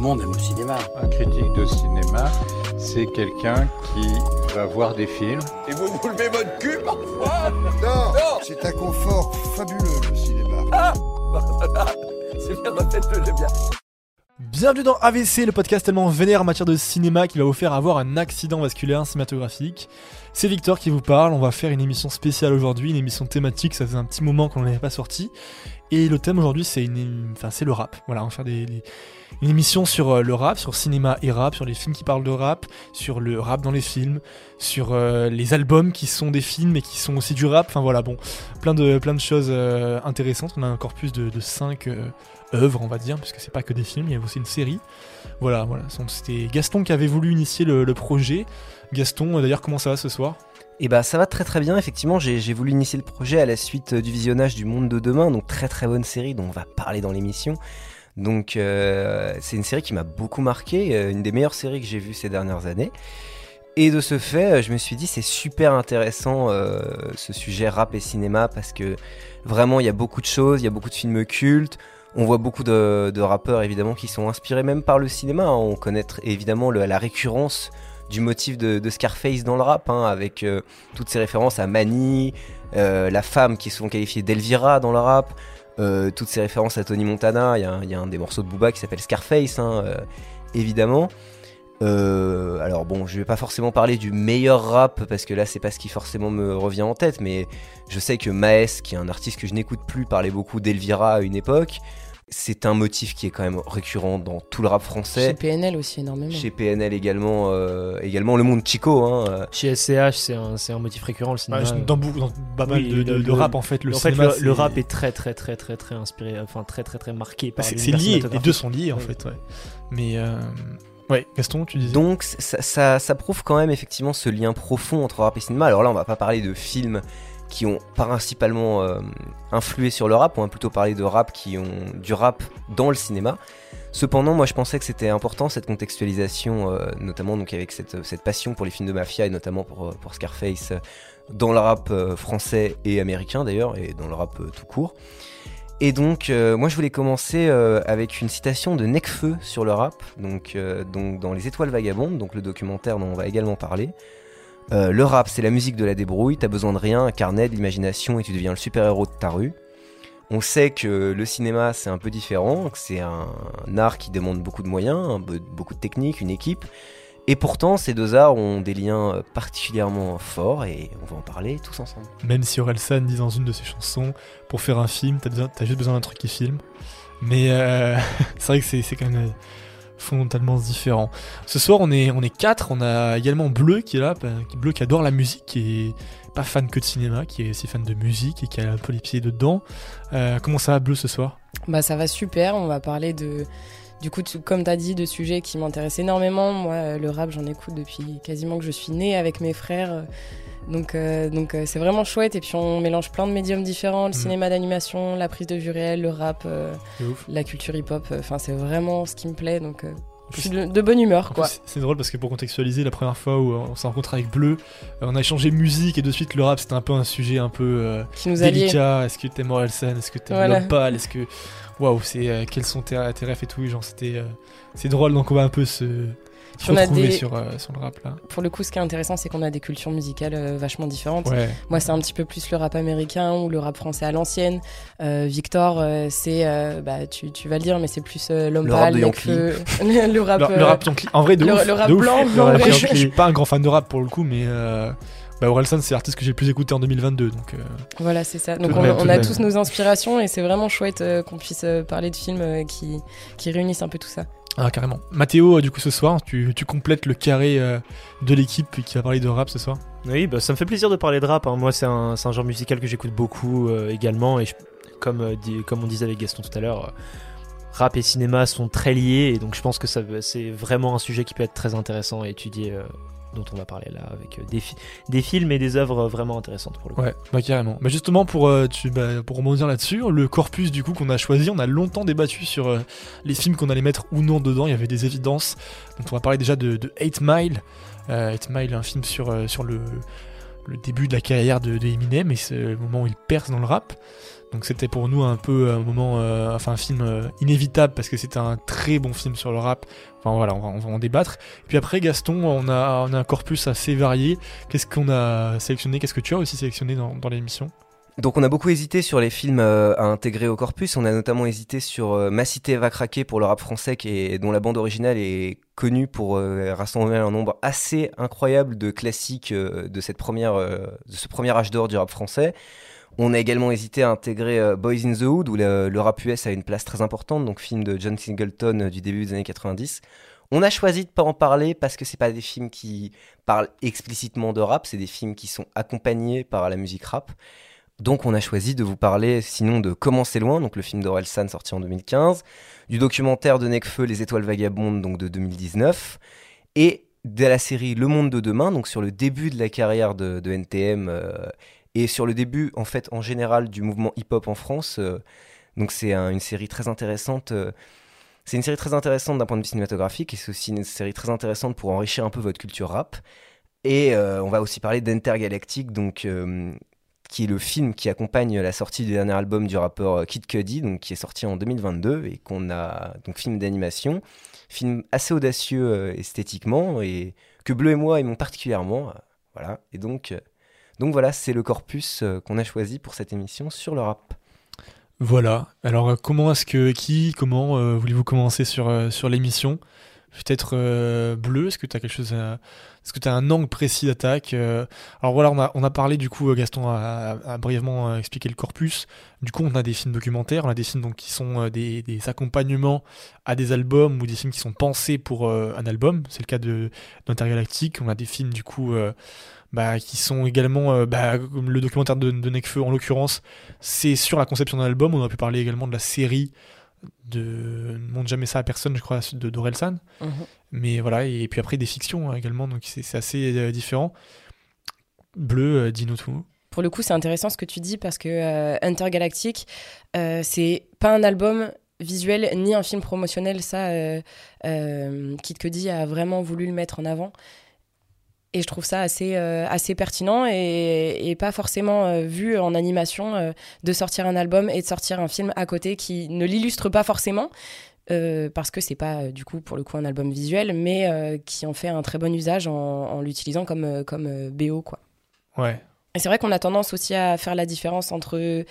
le monde aime le cinéma. Un critique de cinéma, c'est quelqu'un qui va voir des films. Et vous vous levez votre cul parfois Non, c'est un confort fabuleux le cinéma. Ah C'est bien, refaites-le, j'aime bien. Bienvenue dans AVC, le podcast tellement vénère en matière de cinéma qui va vous faire avoir un accident vasculaire cinématographique. C'est Victor qui vous parle, on va faire une émission spéciale aujourd'hui, une émission thématique, ça faisait un petit moment qu'on n'en avait pas sorti. Et le thème aujourd'hui c'est le rap. Voilà, on va faire une émission sur euh, le rap, sur cinéma et rap, sur les films qui parlent de rap, sur le rap dans les films, sur euh, les albums qui sont des films et qui sont aussi du rap. Enfin voilà, bon, plein de, choses euh, intéressantes. On a un corpus de, de 5 œuvres, on va dire, puisque c'est pas que des films, il y a aussi une série. Voilà, voilà. C'était Gaston qui avait voulu initier le, projet. Gaston, euh, d'ailleurs, comment ça va ce soir? Et bah ça va très très bien, effectivement j'ai voulu initier le projet à la suite euh, du visionnage du Monde de Demain, donc très très bonne série dont on va parler dans l'émission. Donc euh, c'est une série qui m'a beaucoup marqué, une des meilleures séries que j'ai vues ces dernières années. Et de ce fait, je me suis dit c'est super intéressant ce sujet rap et cinéma parce que vraiment il y a beaucoup de choses, il y a beaucoup de films cultes. On voit beaucoup de, rappeurs évidemment qui sont inspirés même par le cinéma. hein. On connaît évidemment la récurrence du motif de, Scarface dans le rap, hein, avec euh, toutes ces références à Manny, euh, la femme qui est souvent qualifiée d'Elvira dans le rap, euh, toutes ces références à Tony Montana. Il y, a un- des morceaux de Booba qui s'appelle Scarface, hein, évidemment. Euh, alors bon, je vais pas forcément parler du meilleur rap parce que là c'est pas ce qui forcément me revient en tête, mais je sais que Maes, qui est un artiste que je n'écoute plus, parlait beaucoup d'Elvira à une époque. C'est un motif qui est quand même récurrent dans tout le rap français. Chez PNL aussi énormément. Chez PNL également, euh, également le monde Chico. Hein, euh. Chez SCH, c'est un, motif récurrent le cinéma. Ouais, dans, beaucoup- dans pas mal Oui, de, de- le- de rap, en fait, le en fait, le, rap est très très très très très inspiré, enfin très très très marqué par c'est lié, les deux sont liés, en fait, ouais. Mais, euh, ouais, Gaston, tu disais. Donc ça, ça, ça prouve quand même effectivement ce lien profond entre rap et cinéma. Alors là, on va pas parler de films qui ont principalement euh, influé sur le rap, on va plutôt parler de rap qui ont du rap dans le cinéma. Cependant, moi je pensais que c'était important cette contextualisation, euh, notamment donc avec cette, cette passion pour les films de mafia et notamment pour, euh, pour Scarface dans le rap euh, français et américain d'ailleurs, et dans le rap euh, tout court. Et donc, euh, moi je voulais commencer euh, avec une citation de Necfeu sur le rap, donc, euh, donc dans Les Étoiles Vagabondes, donc le documentaire dont on va également parler. Le rap, c'est la musique de la débrouille, t'as besoin de rien, un carnet, de l'imagination et tu deviens le super-héros de ta rue. On sait que le cinéma c'est un peu différent, que c'est un, art qui demande beaucoup de moyens, beaucoup de techniques, une équipe. Et pourtant, ces deux arts ont des liens euh, particulièrement forts et on va en parler tous ensemble. Même si Orelsan dit dans une de ses chansons, pour faire un film, t'as juste besoin d'un truc qui filme. Mais euh, c'est vrai que c'est quand même euh, fondamentalement différent. Ce soir, on est, on est quatre. On a également Bleu qui est là, bah, qui- Bleu qui adore la musique, qui est pas fan que de cinéma, qui est aussi fan de musique et qui a un peu les pieds dedans. Euh, comment ça va, Bleu, ce soir? Bah ça va super, on va parler de du coup comme tu as dit de sujets qui m'intéressent énormément. Moi euh, le rap, j'en écoute depuis quasiment que je suis née avec mes frères. euh, Donc euh, donc euh, c'est vraiment chouette et puis on mélange plein de médiums différents, le Mhm. cinéma d'animation, la prise de vue réelle, le rap, euh, la culture hip-hop, enfin c'est vraiment ce qui me plaît donc je suis de, de bonne humeur quoi. C'est drôle parce que pour contextualiser, la première fois où on s'est rencontré avec Bleu, on a échangé musique et de suite le rap c'était un peu un sujet un peu euh, Qui nous allie. délicat. Est-ce que t'aimes Orelsan Est-ce que t'aimes Voilà. Est-ce que. Waouh, c'est euh, quels sont tes, tes refs et tout Genre c'était. euh, c'est drôle donc on va un peu se. On a retrouver des- sur, euh, sur le rap là. Pour le coup, ce qui est intéressant, c'est qu'on a des cultures musicales euh, vachement différentes. Ouais. Moi, c'est un petit peu plus le rap américain ou le rap français à l'ancienne. Euh, Victor, euh, c'est, euh, bah, tu, tu vas le dire, mais c'est plus euh, l'homme Le rap le, le rap. Le, le rap Yankee, en vrai de le- ouf, le rap de ouf. blanc, Le rap ouais. Yankee, je suis pas un grand fan de rap pour le coup, mais euh, bah, Orelsan c'est l'artiste que j'ai le plus écouté en 2022 donc. euh, Voilà, c'est ça. Donc, on, même, a tous nos inspirations et c'est vraiment chouette euh, qu'on puisse euh, parler de films euh, qui, qui réunissent un peu tout ça. Ah carrément. Mathéo, euh, du coup ce soir, tu, tu complètes le carré euh, de l'équipe qui va parler de rap ce soir? Oui, bah, ça me fait plaisir de parler de rap. hein. Moi, c'est un, genre musical que j'écoute beaucoup euh, également. Et je- comme, euh, on disait avec Gaston tout à l'heure, euh, rap et cinéma sont très liés. Et donc, je pense que c'est vraiment un sujet qui peut être très intéressant à étudier, euh, dont on va parler là, avec euh, des, fi- des films et des œuvres vraiment intéressantes pour le coup. Ouais, bah carrément. Bah justement pour euh, tu, bah, rebondir là-dessus, le corpus du coup qu'on a choisi, on a longtemps débattu sur euh, les films qu'on allait mettre ou non dedans. Il y avait des évidences. Donc on va parler déjà de, de 8 Mile. Euh, 8 Mile, un film sur le début de la carrière de, de Eminem et c'est le moment où il perce dans le rap. Donc c'était pour nous un peu un moment, euh, enfin un film euh, inévitable parce que c'était un très bon film sur le rap. Enfin voilà, on va, en débattre. Et puis après Gaston, on a, un corpus assez varié. Qu'est-ce qu'on a sélectionné? Qu'est-ce que tu as aussi sélectionné dans, l'émission? Donc on a beaucoup hésité sur les films euh, à intégrer au corpus. On a notamment hésité sur euh, Ma cité va craquer pour le rap français, qui dont la bande originale est connue pour euh, rassembler un nombre assez incroyable de classiques euh, de cette euh, de ce premier âge d'or du rap français. On a également hésité à intégrer euh, Boys in the Hood, où le, rap US a une place très importante, donc film de John Singleton euh, du début des années 90. On a choisi de pas en parler parce que c'est pas des films qui parlent explicitement de rap, c'est des films qui sont accompagnés par la musique rap. Donc on a choisi de vous parler sinon de Comment c'est loin, donc le film d'Orelsan sorti en 2015, du documentaire de Necfeu Les étoiles vagabondes donc de 2019 et de la série Le monde de demain donc sur le début de la carrière de, de NTM euh, et sur le début en fait en général du mouvement hip-hop en France. euh, donc c'est un- une série très intéressante euh, c'est une série très intéressante d'un point de vue cinématographique et c'est aussi une série très intéressante pour enrichir un peu votre culture rap. Et euh, on va aussi parler d'Intergalactic, donc qui est le film qui accompagne la sortie du dernier album du rappeur Kid Cudi, donc qui est sorti en 2022 et qu'on a donc film d'animation, film assez audacieux esthétiquement et que Bleu et moi aimons particulièrement, voilà. Et donc donc voilà, c'est le corpus euh, qu'on a choisi pour cette émission sur le rap. Voilà. Alors euh, comment est-ce que qui, comment euh, voulez-vous commencer sur l'émission? Peut-être bleu. Est-ce que tu as quelque chose. Est-ce que tu as un angle précis d'attaque Alors voilà, on a, parlé du coup, Gaston a, brièvement expliqué le corpus. Du coup, on a des films documentaires, on a des films donc, qui sont des, accompagnements à des albums ou des films qui sont pensés pour un album. C'est le cas de d'Intergalactique. On a des films du coup bah, qui sont également, euh, bah, comme le documentaire de, de Nekfeu en l'occurrence, c'est sur la conception d'un album. On aurait pu parler également de la série de Ne montre jamais ça à personne, je crois, de Dorelsan. Mhm. Mais voilà, et puis après des fictions hein, également, donc c'est c'est assez euh, différent. Bleu, euh, dis-nous tout. Pour le coup, c'est intéressant ce que tu dis parce que euh, Intergalactic, euh, c'est pas un album visuel ni un film promotionnel. Ça, Kid Cudi a vraiment voulu le mettre en avant. Et je trouve ça assez, euh, assez pertinent et, et pas forcément euh, vu en animation euh, de sortir un album et de sortir un film à côté qui ne l'illustre pas forcément. parce que c'est pas du coup pour le coup un album visuel, mais qui en fait un très bon usage en, en l'utilisant comme, comme BO quoi. Ouais. Et c'est vrai qu'on a tendance aussi à faire la différence entre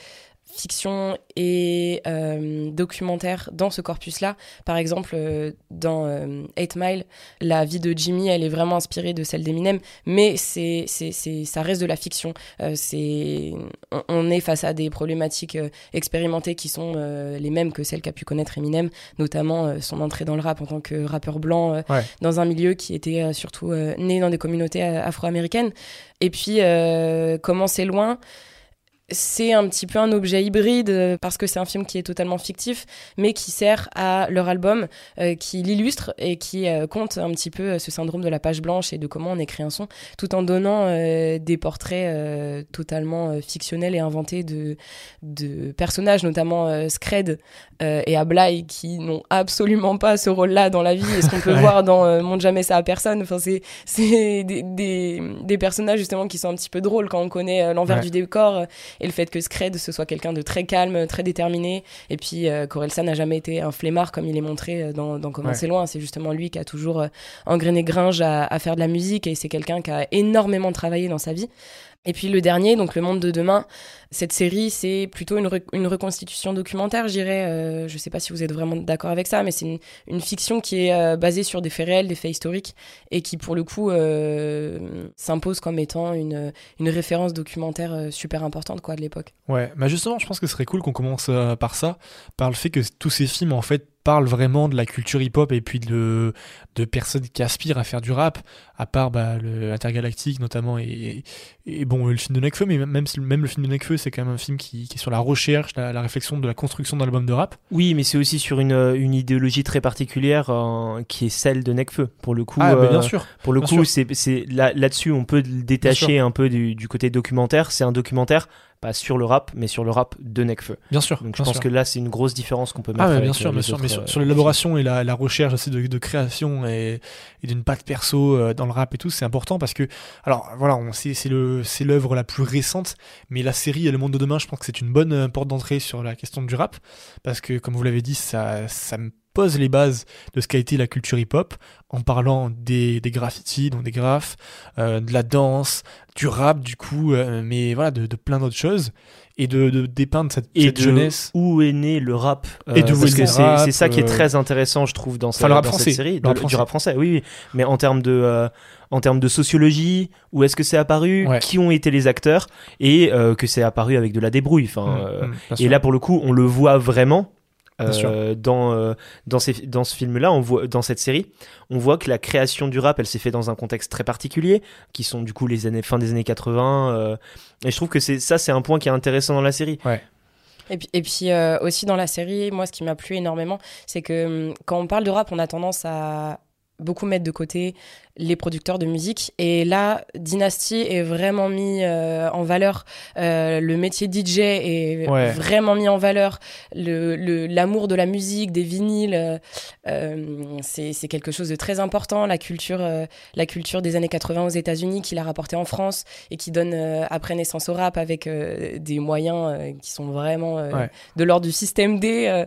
fiction et euh, documentaire dans ce corpus-là. Par exemple, euh, dans euh, 8 Mile, la vie de Jimmy, elle est vraiment inspirée de celle d'Eminem, mais c'est, c'est, c'est, ça reste de la fiction. C'est, on, on est face à des problématiques expérimentées qui sont les mêmes que celles qu'a pu connaître Eminem, notamment son entrée dans le rap en tant que rappeur blanc Ouais. dans un milieu qui était surtout né dans des communautés afro-américaines. Et puis, comment c'est loin? C'est un petit peu un objet hybride euh, parce que c'est un film qui est totalement fictif, mais qui sert à leur album, euh, qui l'illustre et qui euh, compte un petit peu ce syndrome de la page blanche et de comment on écrit un son, tout en donnant euh, des portraits totalement fictionnels et inventés de, de personnages, notamment Scred et Ablai, qui n'ont absolument pas ce rôle-là dans la vie, et ce qu'on peut Ouais. voir dans Montre jamais ça à personne. Enfin, c'est des, des, des personnages justement qui sont un petit peu drôles quand on connaît l'envers Ouais. du décor et le fait que Scred ce soit quelqu'un de très calme, très déterminé. Et puis euh, Corelsa n'a jamais été un flemmard comme il est montré euh, dans, dans Comment Ouais. c'est loin. C'est justement lui qui a toujours euh, engrainé Gringe à, à faire de la musique et c'est quelqu'un qui a énormément travaillé dans sa vie. Et puis le dernier, donc Le Monde de demain, cette série, c'est plutôt une, une reconstitution documentaire, je dirais. Euh, je sais pas si vous êtes vraiment d'accord avec ça, mais c'est une, fiction qui est euh, basée sur des faits réels, des faits historiques, et qui, pour le coup, euh, s'impose comme étant une, une référence documentaire euh, super importante quoi, de l'époque. Ouais, justement, je pense que ce serait cool qu'on commence euh, par ça, par le fait que tous ces films en fait parlent vraiment de la culture hip-hop et puis de, de personnes qui aspirent à faire du rap, à part bah, le Intergalactique notamment et, et, et bon le film de Nekfeu, mais même, même le film de Nekfeu c'est quand même un film qui, qui est sur la recherche, la, la réflexion de la construction d'un album de rap. Oui, mais c'est aussi sur une, euh, une idéologie très particulière euh, qui est celle de Necfeu. Pour le coup, ah bah, euh, bien sûr. pour le bien coup, c'est là là-dessus on peut le détacher un peu du, du côté documentaire. C'est un documentaire pas sur le rap, mais sur le rap de Necfeu. Bien sûr. Donc je bien pense sûr. que là, c'est une grosse différence qu'on peut mettre. Ah ouais, avec, bien euh, sûr, bien les sûr, mais sur, euh, sur l'élaboration et la, la recherche aussi de, de création et, et d'une patte perso euh, dans le rap et tout, c'est important parce que, alors voilà, c'est l'œuvre la plus récente, mais la série et le monde de demain, je pense que c'est une bonne euh, porte d'entrée sur la question du rap parce que, comme vous l'avez dit, ça ça me pose les bases de ce qu'a été la culture hip-hop en parlant des, des graffitis, donc des graphes, euh, de la danse, du rap du coup, euh, mais voilà, de, de plein d'autres choses et de, de dépeindre cette, et cette de jeunesse. où est né le rap euh, Et est parce que c'est rap, c'est ça qui est très intéressant je trouve dans, Enfin, cette- le rap dans français, cette série le de- rap du français. rap français oui, oui mais en termes de euh, en termes de sociologie où est-ce que c'est apparu Ouais. qui ont été les acteurs et euh, que c'est apparu avec de la débrouille enfin Mmh, mmh, et là pour le coup on le voit vraiment. Euh, dans euh, dans ces dans ce film là on voit dans cette série on voit que la création du rap elle s'est fait dans un contexte très particulier qui sont du coup les années fin des années 80 euh, et je trouve que c'est ça c'est un point qui est intéressant dans la série. Et puis, et puis euh, aussi dans la série, moi, ce qui m'a plu énormément, c'est que hum, quand on parle de rap, on a tendance à beaucoup mettre de côté les producteurs de musique. Et là, Dynasty est vraiment mis euh, en valeur. Euh, le métier DJ est Ouais. vraiment mis en valeur. Le- le- L'amour de la musique, des vinyles, euh, c'est quelque chose de très important. La culture, la culture des années 80 aux États-Unis qu'il a rapporté en France et qui donne après naissance au rap avec des moyens qui sont vraiment Ouais. de l'ordre du système D,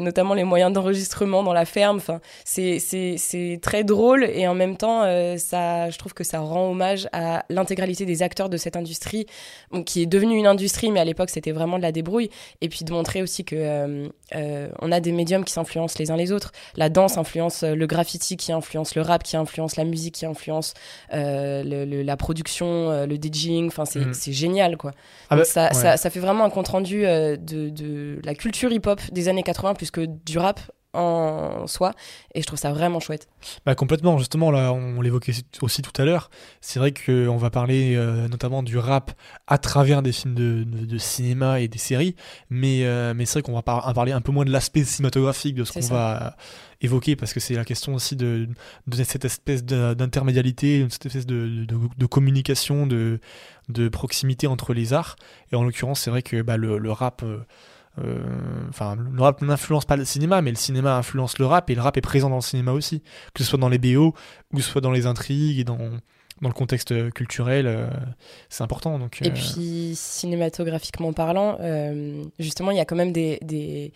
notamment les moyens d'enregistrement dans la ferme. Enfin, c'est très drôle et en même temps, euh, ça, je trouve que ça rend hommage à l'intégralité des acteurs de cette industrie, bon, qui est devenue une industrie, mais à l'époque c'était vraiment de la débrouille. Et puis de montrer aussi que euh, euh, on a des médiums qui s'influencent les uns les autres. La danse influence euh, le graffiti, qui influence le rap, qui influence la musique, qui influence euh, le- le- la production, le DJing. Enfin, c'est c'est génial, quoi. Ah bah, ça, ouais. ça, ça fait vraiment un compte rendu de, de la culture hip-hop des années 80 plus que du rap en soi. Et je trouve ça vraiment chouette. Bah complètement, justement, là, on l'évoquait aussi tout à l'heure. C'est vrai qu'on va parler euh, notamment du rap à travers des films de, de- de cinéma et des séries, mais, euh, mais c'est vrai qu'on va par- parler un peu moins de l'aspect cinématographique de ce qu'on va évoquer, parce que c'est la question aussi de, de cette espèce de- d'intermédialité, cette espèce de, communication, de, de proximité entre les arts. Et en l'occurrence, c'est vrai que bah, le, le rap... euh, euh, Enfin, le rap n'influence pas le cinéma, mais le cinéma influence le rap et le rap est présent dans le cinéma aussi, que ce soit dans les BO ou que ce soit dans les intrigues et dans, dans le contexte culturel, euh, c'est important. Donc, Et euh, puis, cinématographiquement parlant, euh, justement, il y a quand même des. des-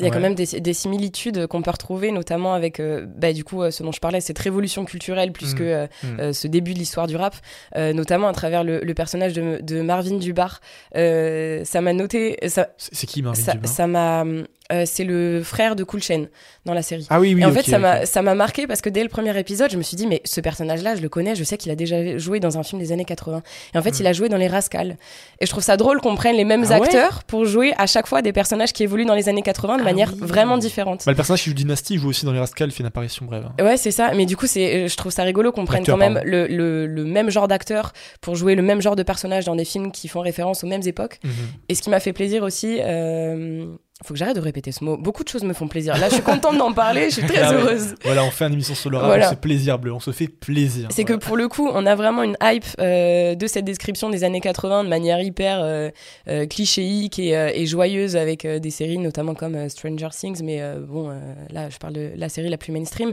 Il y a Ouais. quand même des, des similitudes qu'on peut retrouver, notamment avec, euh, bah, du coup, euh, ce dont je parlais, cette révolution culturelle, plus Mm. que euh, Mm. euh, ce début de l'histoire du rap, euh, notamment à travers le, le personnage de, de Marvin Dubar. Euh, ça m'a noté, ça, c'est qui Marvin ça, ça m'a, euh, c'est le frère de Cool Chain dans la série. Ah oui, oui. Et en fait, ça m'a ça m'a marqué parce que dès le premier épisode, je me suis dit, mais ce personnage-là, je le connais, je sais qu'il a déjà joué dans un film des années 80. Et en fait, Mm. il a joué dans Les Rascals. Et je trouve ça drôle qu'on prenne les mêmes Ah ouais acteurs pour jouer à chaque fois des personnages qui évoluent dans les années 80 de Ah manière oui. vraiment différente. Bah, le personnage qui joue Dynasty joue aussi dans les Rascals, il fait une apparition brève. hein. Ouais, c'est ça. Mais du coup, c'est, euh, je trouve ça rigolo qu'on prenne quand même le, le, le même genre d'acteur pour jouer le même genre de personnage dans des films qui font référence aux mêmes époques. Mhm. Et ce qui m'a fait plaisir aussi, euh, faut que j'arrête de répéter ce mot. Beaucoup de choses me font plaisir. Là, je suis contente d'en parler. Je suis très Ah ouais. heureuse. Voilà, on fait une émission sur le rap, Voilà. on se fait plaisir bleu, on se fait plaisir. C'est que pour le coup, on a vraiment une hype euh, de cette description des années 80 de manière hyper euh, euh, clichéique et, et joyeuse avec des séries notamment comme Stranger Things, mais bon, là je parle de la série la plus mainstream.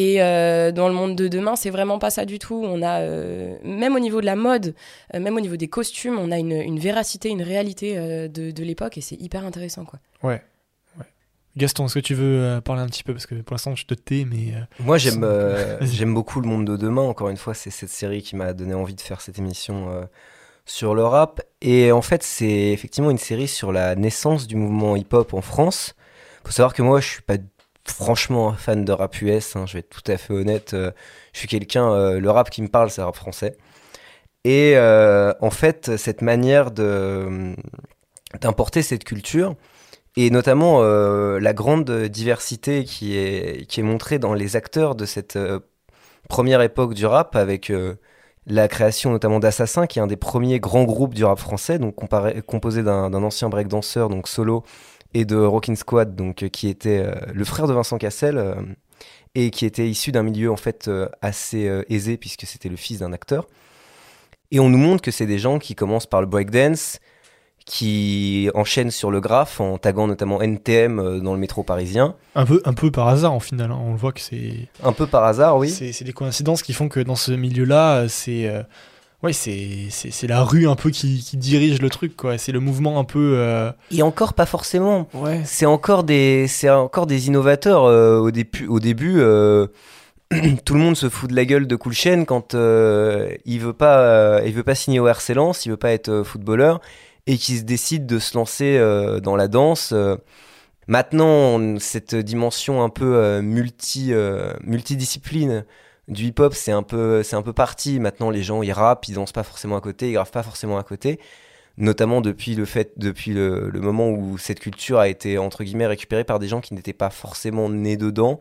Et euh, dans le monde de demain, c'est vraiment pas ça du tout. On a, euh, même au niveau de la mode, euh, même au niveau des costumes, on a une, une véracité, une réalité euh, de, de l'époque et c'est hyper intéressant. Quoi. Ouais. ouais. Gaston, est-ce que tu veux euh, parler un petit peu? Parce que pour l'instant, je te tais, mais. euh, Moi, j'aime euh, beaucoup le monde de demain. Encore une fois, c'est cette série qui m'a donné envie de faire cette émission euh, sur le rap. Et en fait, c'est effectivement une série sur la naissance du mouvement hip-hop en France. Faut savoir que moi, je suis pas franchement fan de rap US. hein, je vais être tout à fait honnête. euh, je suis quelqu'un. euh, le rap qui me parle, c'est rap français. Et euh, en fait, cette manière d'importer cette culture et notamment la grande diversité qui est, qui est montrée dans les acteurs de cette première époque du rap, avec la création notamment d'Assassin, qui est un des premiers grands groupes du rap français, donc composé d'un ancien breakdanceur, donc solo, et de Rockin' Squad, donc, euh, qui était euh, le frère de Vincent Cassel, euh, et qui était issu d'un milieu en fait assez aisé, puisque c'était le fils d'un acteur. Et on nous montre que c'est des gens qui commencent par le breakdance, qui enchaînent sur le graphe en taguant notamment NTM dans le métro parisien. Un peu, un peu par hasard, en final. hein. On le voit que c'est. Un peu par hasard, oui. C'est des coïncidences qui font que dans ce milieu-là, c'est. euh, Ouais, c'est c'est- c'est la rue un peu qui, qui dirige le truc, quoi. C'est le mouvement un peu. euh, Et encore pas forcément. Ouais. C'est encore des, c'est encore des innovateurs euh, au, début, au début. euh, tout le monde se fout de la gueule de Cool Chain quand euh, il veut pas, euh, il veut pas signer au RC Lens, il veut pas être euh, footballeur et qui se décide de se lancer euh, dans la danse. euh. Maintenant, cette dimension un peu euh, multi, euh, multidiscipline du hip-hop, c'est un peu, c'est un peu parti. Maintenant, les gens ils rappent, ils dansent pas forcément à côté, ils gravent pas forcément à côté. Notamment depuis le fait depuis le, moment où cette culture a été entre guillemets récupérée par des gens qui n'étaient pas forcément nés dedans.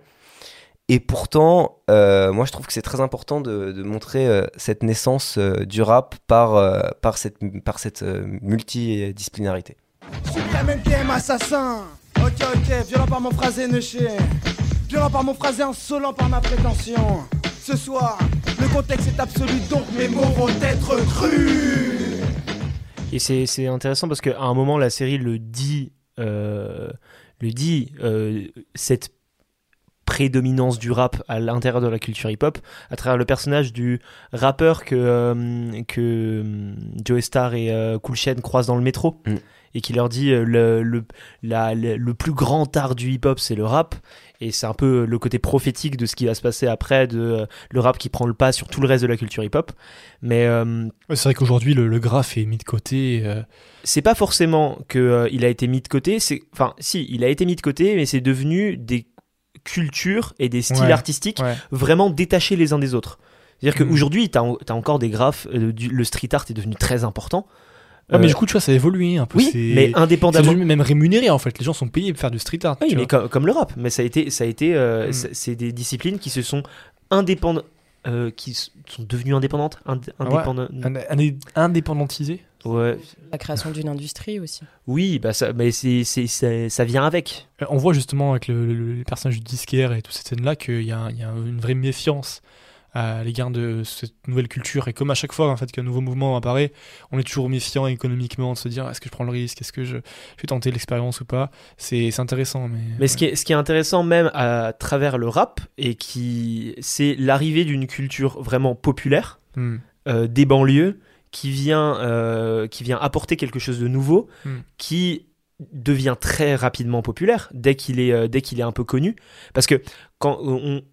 Et pourtant euh, moi je trouve que c'est très important de, montrer euh, cette naissance euh, du rap par par cette par cette multidisciplinarité. Suprême NTM assassin. Ok ok, violent par mon phrasé Violent par mon phrasé insolent par ma prétention Ce soir, le contexte est absolu donc mes mots vont être crus. Et c'est c'est intéressant parce qu'à un moment, la série le dit, euh, le dit euh, cette prédominance du rap à l'intérieur de la culture hip-hop à travers le personnage du rappeur que, euh, que Joe Star et euh, Cool Chain croisent dans le métro Mm. et qui leur dit euh, le, le, la- le, le plus grand art du hip-hop c'est le rap et c'est un peu le côté prophétique de ce qui va se passer après de euh, le rap qui prend le pas sur tout le reste de la culture hip-hop mais euh, c'est vrai qu'aujourd'hui, le, le graphe est mis de côté. euh, c'est pas forcément que euh, il a été mis de côté, c'est enfin si, il a été mis de côté mais c'est devenu des cultures et des styles Ouais, artistiques ouais. vraiment détachés les uns des autres. C'est-à-dire Mm. qu'aujourd'hui, tu as, encore des graphes, le street art est devenu très important. Ouais, mais Euh, du coup, tu vois, ça a évolué un peu. oui, c'est- mais c'est indépendamment. devenu même rémunéré en fait. Les gens sont payés pour faire du street art. Oui, mais comme, comme le rap, mais ça a été, ça a été, euh, Mm. c'est c'est des disciplines qui se sont indépendantes, qui s- sont devenues indépendantes, ind- Ah ouais. indépendantes. Un- un- indépendantisé. ouais. La création d'une industrie aussi. Oui, bah ça, mais c'est, c'est, ça, ça vient avec. Euh, On voit justement avec le, le- le personnage du disquaire et toutes ces scènes-là qu'il y, a un- il y a une vraie méfiance à l'égard de cette nouvelle culture. Et comme à chaque fois en fait qu'un nouveau mouvement apparaît, on est toujours méfiant économiquement de se dire est-ce que je prends le risque, est-ce que je, je vais tenter l'expérience ou pas? C'est c'est intéressant. Mais, Mais ce, qui est, ce qui est intéressant même à travers le rap, et qui c'est l'arrivée d'une culture vraiment populaire, Hmm. euh, des banlieues, qui vient, euh, qui vient apporter quelque chose de nouveau, Hmm. qui devient très rapidement populaire dès qu'il est, euh, dès qu'il est un peu connu. Parce que quand on,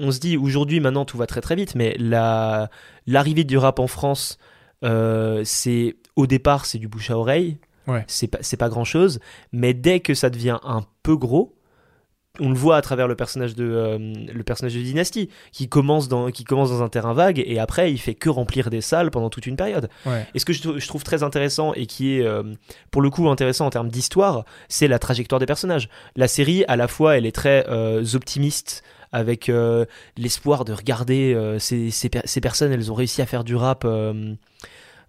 on se dit aujourd'hui, maintenant tout va très très vite, mais la, l'arrivée du rap en France, euh, c'est au départ c'est du bouche à oreille, Ouais. c'est pas, pas grand chose, mais dès que ça devient un peu gros, on le voit à travers le personnage de euh, le personnage de Dynasty qui commence dans qui commence dans un terrain vague et après il fait que remplir des salles pendant toute une période. Ouais. Et ce que je, trou- je trouve très intéressant et qui est euh, pour le coup intéressant en termes d'histoire, c'est la trajectoire des personnages. La série à la fois elle est très optimiste avec euh, l'espoir de regarder euh, ces, ces, per- ces personnes, elles ont réussi à faire du rap. euh,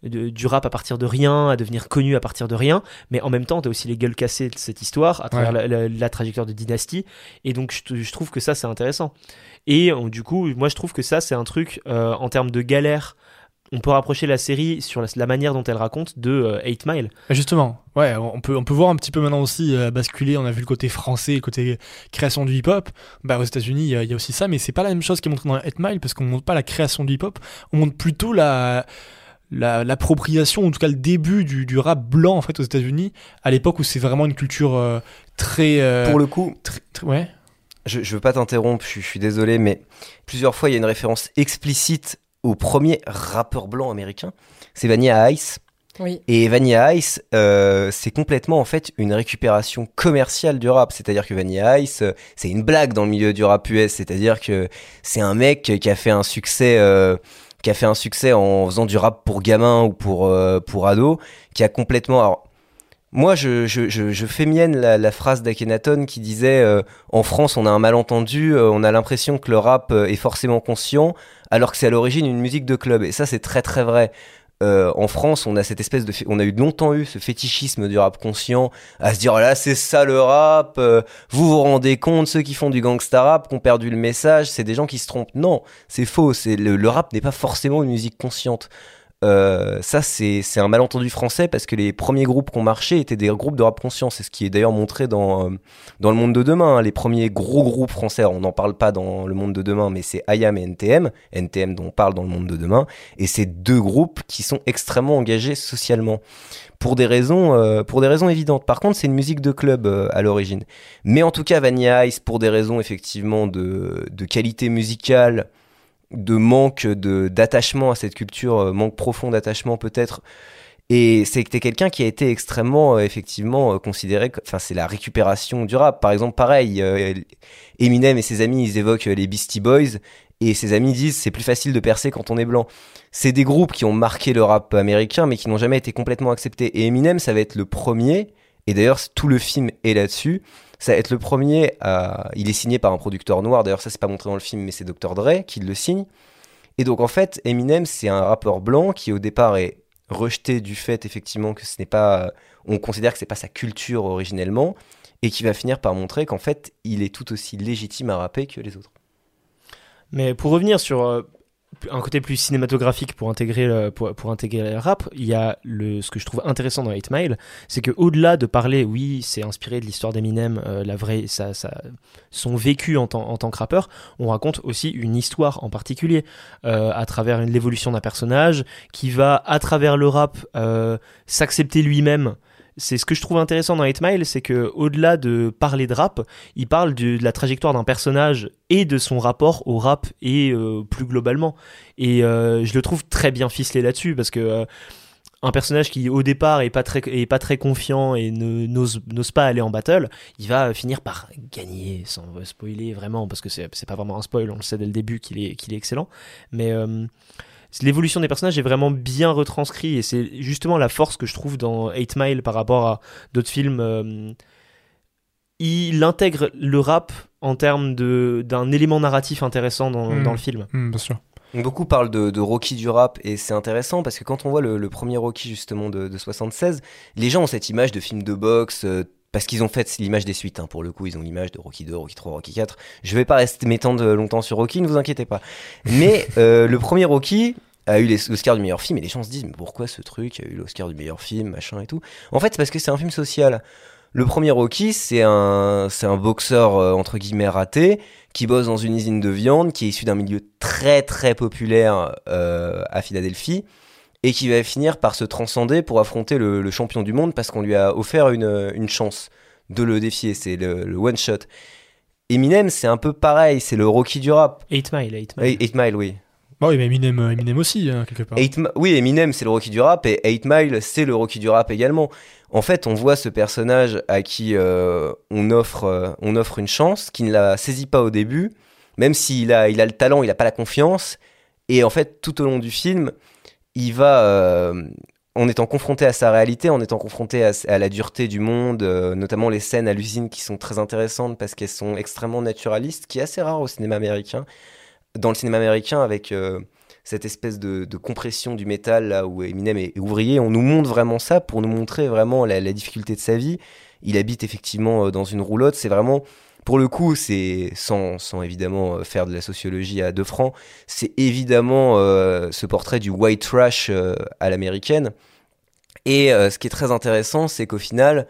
de- du rap à partir de rien, à devenir connu à partir de rien, mais en même temps, tu as aussi les gueules cassées de cette histoire à travers Ouais. la, la- la trajectoire de Dynasty, et donc je, trouve que ça c'est intéressant. Et du coup, moi je trouve que ça c'est un truc en termes de galère. On peut rapprocher la série sur la, la manière dont elle raconte de euh, 8 Mile. Mais Justement, ouais, on peut, on peut voir un petit peu maintenant aussi euh, basculer. On a vu le côté français, le côté création du hip-hop. Bah, aux États-Unis, il y, a- il y a aussi ça, mais c'est pas la même chose qui est montré dans 8 Mile parce qu'on montre pas la création du hip-hop, on montre plutôt la la- l'appropriation, en tout cas le début du, du rap blanc en fait aux États-Unis, à l'époque où c'est vraiment une culture euh, très, euh, pour le coup très- très- ouais, je, je veux pas t'interrompre je, je suis désolé mais plusieurs fois il y a une référence explicite au premier rappeur blanc américain c'est Vanilla Ice Oui. Et Vanilla Ice, euh, c'est complètement en fait une récupération commerciale du rap. C'est-à-dire que Vanilla Ice, euh, c'est une blague dans le milieu du rap US. C'est-à-dire que c'est un mec qui a fait un succès, euh, qui a fait un succès en faisant du rap pour gamins ou pour pour ados, qui a complètement. Alors, moi, je, fais mienne la, phrase d'Akhenaton qui disait euh, En France, on a un malentendu, euh, on a l'impression que le rap euh, est forcément conscient, alors que c'est à l'origine une musique de club. Et ça, c'est très très vrai. En France, on a cette espèce de, on a eu longtemps eu ce fétichisme du rap conscient, à se dire oh là c'est ça le rap. vous vous rendez compte ceux qui font du gangsta rap, qui ont perdu le message, c'est des gens qui se trompent. Non, c'est faux. Le rap n'est pas forcément une musique consciente. Euh, ça c'est un malentendu français parce que les premiers groupes qui ont marché étaient des groupes de rap conscient. C'est ce qui est d'ailleurs montré dans, euh, dans le monde de demain. hein. Les premiers gros groupes français, on n'en parle pas dans le monde de demain, mais c'est IAM et NTM. NTM dont on parle dans le monde de demain. Et c'est deux groupes qui sont extrêmement engagés socialement. Pour des raisons, euh, pour des raisons évidentes. Par contre, c'est une musique de club euh, à l'origine. Mais en tout cas, Vanilla Ice, pour des raisons effectivement de, de qualité musicale, de manque de d'attachement à cette culture, euh, manque profond d'attachement peut-être. Et c'est que quelqu'un qui a été extrêmement, euh, effectivement, euh, considéré. co- Enfin, c'est la récupération du rap. Par exemple, pareil, Eminem et ses amis, ils évoquent les Beastie Boys. Et ses amis disent c'est plus facile de percer quand on est blanc. C'est des groupes qui ont marqué le rap américain, mais qui n'ont jamais été complètement acceptés. Et Eminem, ça va être le premier. Et d'ailleurs, tout le film est là-dessus. Ça va être le premier à. Il est signé par un producteur noir. D'ailleurs, ça, c'est pas montré dans le film, mais c'est Dr. Dre qui le signe. Et donc, en fait, Eminem, c'est un rappeur blanc qui, au départ, est rejeté du fait, effectivement, que ce n'est pas. On considère que c'est pas sa culture originellement. Et qui va finir par montrer qu'en fait, il est tout aussi légitime à rapper que les autres. Mais pour revenir sur euh, un côté plus cinématographique pour intégrer le, rap, il y a ce que je trouve intéressant dans 8 Mile, c'est que au-delà de parler, oui, c'est inspiré de l'histoire d'Eminem, euh, la vraie, ça, ça, son vécu en, tant- que rappeur, on raconte aussi une histoire en particulier euh, à travers l'évolution d'un personnage qui va, à travers le rap, euh, s'accepter lui-même. C'est ce que je trouve intéressant dans 8 Mile, c'est que au-delà de parler de rap, il parle de, la trajectoire d'un personnage et de son rapport au rap et euh, plus globalement. Et euh, je le trouve très bien ficelé là-dessus parce que euh, un personnage qui au départ est pas très est pas très confiant et n'ose pas aller en battle, il va finir par gagner sans spoiler vraiment parce que c'est pas vraiment un spoil, on le sait dès le début qu'il est qu'il est excellent. Mais l'évolution des personnages est vraiment bien retranscrit et c'est justement la force que je trouve dans 8 Mile par rapport à d'autres films. euh, il intègre le rap en termes de d'un élément narratif intéressant dans, Hmm. dans le film. Hmm, bien sûr. Beaucoup parlent de, de Rocky du rap et c'est intéressant parce que quand on voit le, le premier Rocky justement de, de 76, les gens ont cette image de film de boxe euh, parce qu'ils ont fait l'image des suites. hein, pour le coup, ils ont l'image de Rocky 2, Rocky 3, Rocky 4. Je vais pas rester m'étendre longtemps sur Rocky, ne vous inquiétez pas. Mais euh, le premier Rocky a eu les- l'Oscar du meilleur film et les gens se disent mais pourquoi ce truc a eu l'Oscar du meilleur film, machin et tout? En fait, c'est parce que c'est un film social. Le premier Rocky, c'est un, c'est un boxeur euh, entre guillemets raté qui bosse dans une usine de viande, qui est issu d'un milieu très très populaire euh, à Philadelphie, et qui va finir par se transcender pour affronter le, le champion du monde parce qu'on lui a offert une, une chance de le défier. C'est le, le one shot. Eminem, c'est un peu pareil, c'est le Rocky du rap. 8 Mile, 8 Mile. 8 Mile, oui. Bah oui, mais Eminem, euh, Eminem aussi, hein, quelque part. Eight oui, Eminem, c'est le Rocky du rap, et 8 Mile, c'est le Rocky du rap également. En fait, on voit ce personnage à qui euh, on, offre, euh, on offre une chance, qui ne la saisit pas au début, même s'il a, il a le talent, il n'a pas la confiance. Et en fait, tout au long du film, il va, euh, en étant confronté à sa réalité, en étant confronté à, la dureté du monde, euh, notamment les scènes à l'usine qui sont très intéressantes parce qu'elles sont extrêmement naturalistes, qui est assez rare au cinéma américain. Dans le cinéma américain, avec euh, cette espèce de, compression du métal là où Eminem est ouvrier, on nous montre vraiment ça pour nous montrer vraiment la, difficulté de sa vie. Il habite effectivement dans une roulotte, c'est vraiment pour le coup, c'est sans, sans évidemment euh, faire de la sociologie à deux francs, c'est évidemment euh, ce portrait du white trash euh, à l'américaine. Et ce qui est très intéressant, c'est qu'au final,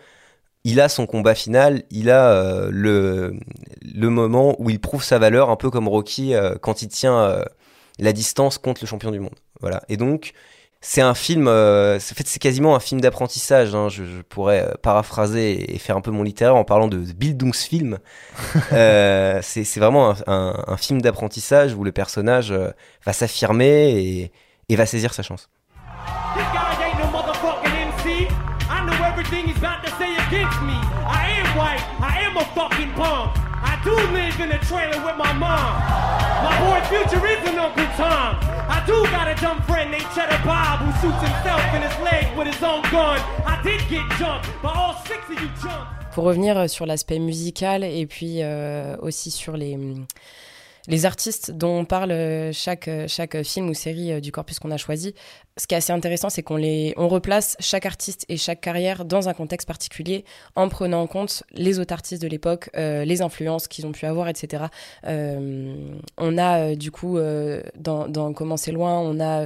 il a son combat final, il a le, le moment où il prouve sa valeur, un peu comme Rocky quand il tient la distance contre le champion du monde. Voilà. Et donc, c'est un film, euh, fait, c'est quasiment un film d'apprentissage. hein. Je, je pourrais euh, paraphraser et faire un peu mon littéraire en parlant de Bildungsfilm. euh, c'est c'est vraiment un, un- un film d'apprentissage où le personnage euh, va s'affirmer et, et va saisir sa chance. This guy ain't no motherfucking MC. I know everything he's about to say against me. I am white. I am a fucking punk. Do live in a trailer with my mom. My boy Future is an Uncle Tom. I do got a dumb friend named Cheddar Bob who shoots himself in his leg with his own gun. I did get jumped, but all six of you jumped. Pour revenir euh, sur l'aspect musical et puis euh, aussi sur les, les artistes dont on parle euh, chaque, euh, chaque film ou série euh, du corpus qu'on a choisi, ce qui est assez intéressant, c'est qu'on les, on replace chaque artiste et chaque carrière dans un contexte particulier en prenant en compte les autres artistes de l'époque, les influences qu'ils ont pu avoir, etc. On a du coup, dans, dans Comment c'est loin, on a...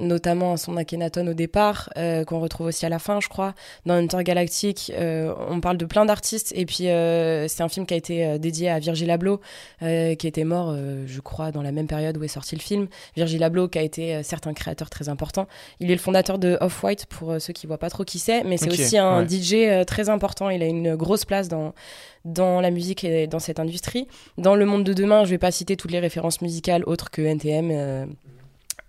notamment son Akhenaton au départ, euh, qu'on retrouve aussi à la fin, je crois. Dans Intergalactic, euh, on parle de plein d'artistes. Et puis, euh, c'est un film qui a été euh, dédié à Virgil Abloh, qui était mort, je crois, dans la même période où est sorti le film. Virgil Abloh, qui a été certes un créateur très important. Il est le fondateur de Off-White, pour ceux qui voient pas trop qui c'est. Mais c'est aussi un ouais. DJ très important. Il a une grosse place dans, dans la musique et dans cette industrie. Dans le monde de demain, je vais pas citer toutes les références musicales autres que NTM.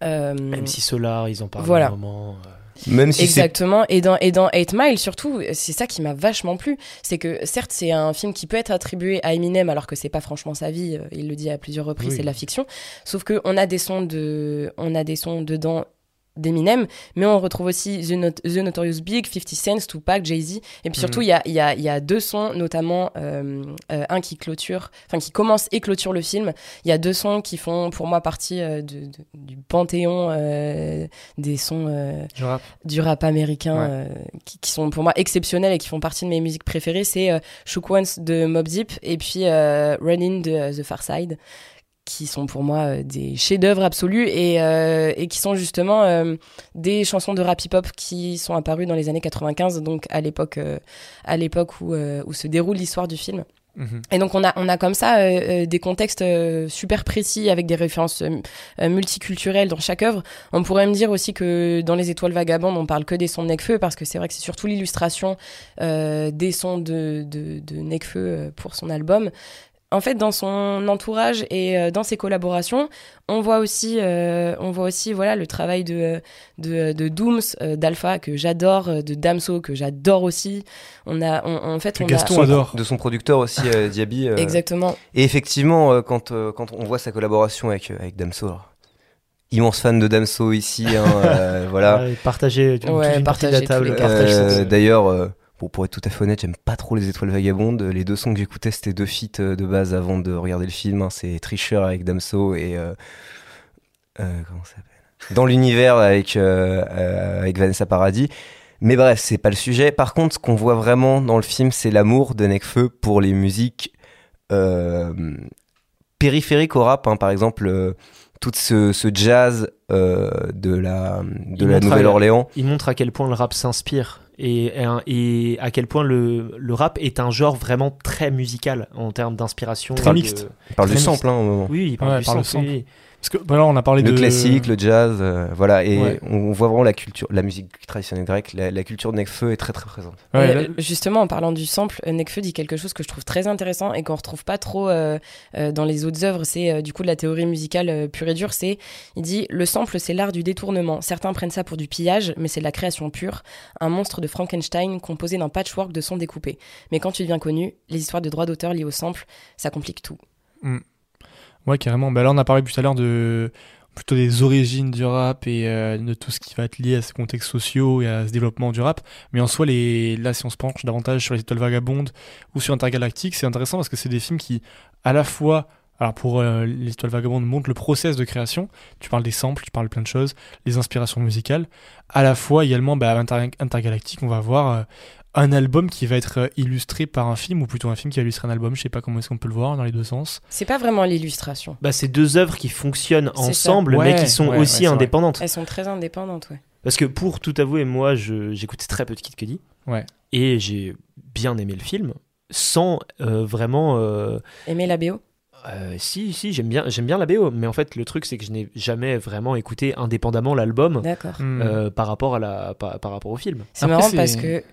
Euh, Même si Solar, ils en parlent Voilà. à un moment. euh. Même si Exactement. Et dans, et dans 8 Mile, surtout, c'est ça qui m'a vachement plu. C'est que, certes, c'est un film qui peut être attribué à Eminem, alors que c'est pas franchement sa vie. euh, Il le dit à plusieurs reprises, Oui. c'est de la fiction. Sauf que on a des sons de, on a des sons dedans d'Eminem, mais on retrouve aussi The, Not- The Notorious Big, 50 Cent, Tupac, Jay-Z. Et puis surtout, il y, a, y, a, y a deux sons, notamment euh, euh, un qui clôture, enfin qui commence et clôture le film. Il y a deux sons qui font pour moi partie euh, de- de- du panthéon des sons du rap américain Ouais. qui, qui sont pour moi exceptionnels et qui font partie de mes musiques préférées. C'est Shook Ones de Mob Deep et puis Running de The Far Side qui sont pour moi euh, des chefs-d'œuvre absolus et, euh, et qui sont justement euh, des chansons de rap hip-hop qui sont apparues dans les années 95, donc à l'époque euh, à l'époque où, où se déroule l'histoire du film. Mhm. Et donc on a on a comme ça euh, des contextes euh, super précis avec des références euh, multiculturelles dans chaque œuvre. On pourrait me dire aussi que dans les Étoiles vagabondes on parle que des sons de Necfeu parce que c'est vrai que c'est surtout l'illustration des sons de de, de Necfeu pour son album. En fait, dans son entourage et euh, dans ses collaborations, on voit aussi, euh, on voit aussi, voilà, le travail de de, de Dooms, euh, d'Alpha que j'adore, de Damso que j'adore aussi. On a, on- en fait, on Gaston a adore. de son producteur aussi, euh, Diaby. euh, exactement. Et effectivement, euh, quand, euh, quand on voit sa collaboration avec, euh, avec Damso, alors, immense fan de Damso ici, hein, euh, voilà. Ouais, partager toute Ouais, une partie de partager la table. Euh, D'ailleurs, euh, bon, pour être tout à fait honnête, j'aime pas trop les étoiles vagabondes. Les deux sons que j'écoutais, c'était deux feats euh, de base avant de regarder le film. hein. C'est Tricher avec Damso et. euh, euh, comment ça s'appelle? Dans l'univers avec, euh, avec Vanessa Paradis. Mais bref, c'est pas le sujet. Par contre, ce qu'on voit vraiment dans le film, c'est l'amour de Nekfeu pour les musiques périphériques au rap. hein. Par exemple, tout ce, ce jazz euh, de la, de Il la montre à- Nouvelle-Orléans. il montre à quel point le rap s'inspire et, à quel point le, le rap est un genre vraiment très musical en termes d'inspiration. Très de- mixte. Il parle du sample hein, au moment. Oui, il parle Ouais, du sample. oui. Parce que voilà, on a parlé Le de classique, le jazz, euh, voilà, et Ouais. on voit vraiment la culture, la musique traditionnelle grecque, la, la culture de Nekfeu est très très présente. Ouais, Euh, là- justement, en parlant du sample, euh, Nekfeu dit quelque chose que je trouve très intéressant et qu'on retrouve pas trop euh, euh, dans les autres œuvres. C'est euh, du coup de la théorie musicale euh, pure et dure. C'est, il dit, le sample, c'est l'art du détournement. Certains prennent ça pour du pillage, mais c'est de la création pure. Un monstre de Frankenstein composé d'un patchwork de sons découpés. Mais quand tu deviens connu, les histoires de droits d'auteur liées au sample, ça complique tout. Ouais, carrément. Bah là, on a parlé tout à l'heure de plutôt des origines du rap et euh, de tout ce qui va être lié à ces contextes sociaux et à ce développement du rap. Mais en soi, les... là, si on se penche davantage sur les étoiles vagabondes ou sur Intergalactique, c'est intéressant parce que c'est des films qui, à la fois, alors pour euh, les étoiles vagabondes, montrent le process de création. Tu parles des samples, tu parles plein de choses, les inspirations musicales. À la fois, également, bah, Inter- Intergalactique, on va voir euh, un album qui va être euh, illustré par un film, ou plutôt un film qui va illustrer un album. Je sais pas comment est-ce qu'on peut le voir dans les deux sens. C'est pas vraiment l'illustration. Bah, c'est deux œuvres qui fonctionnent ensemble, Ouais, mais qui sont ouais, ouais, aussi indépendantes. Elles sont très indépendantes, ouais. Parce que pour tout avouer, moi, je- j'écoutais très peu de Kid Cudi. Ouais. Et j'ai bien aimé le film, sans euh, vraiment. euh, Aimer la BO euh, si, si, j'aime bien, j'aime bien la BO, mais en fait, le truc, c'est que je n'ai jamais vraiment écouté indépendamment l'album D'accord. Hmm. euh, par, rapport à la, par, par rapport au film. C'est marrant parce que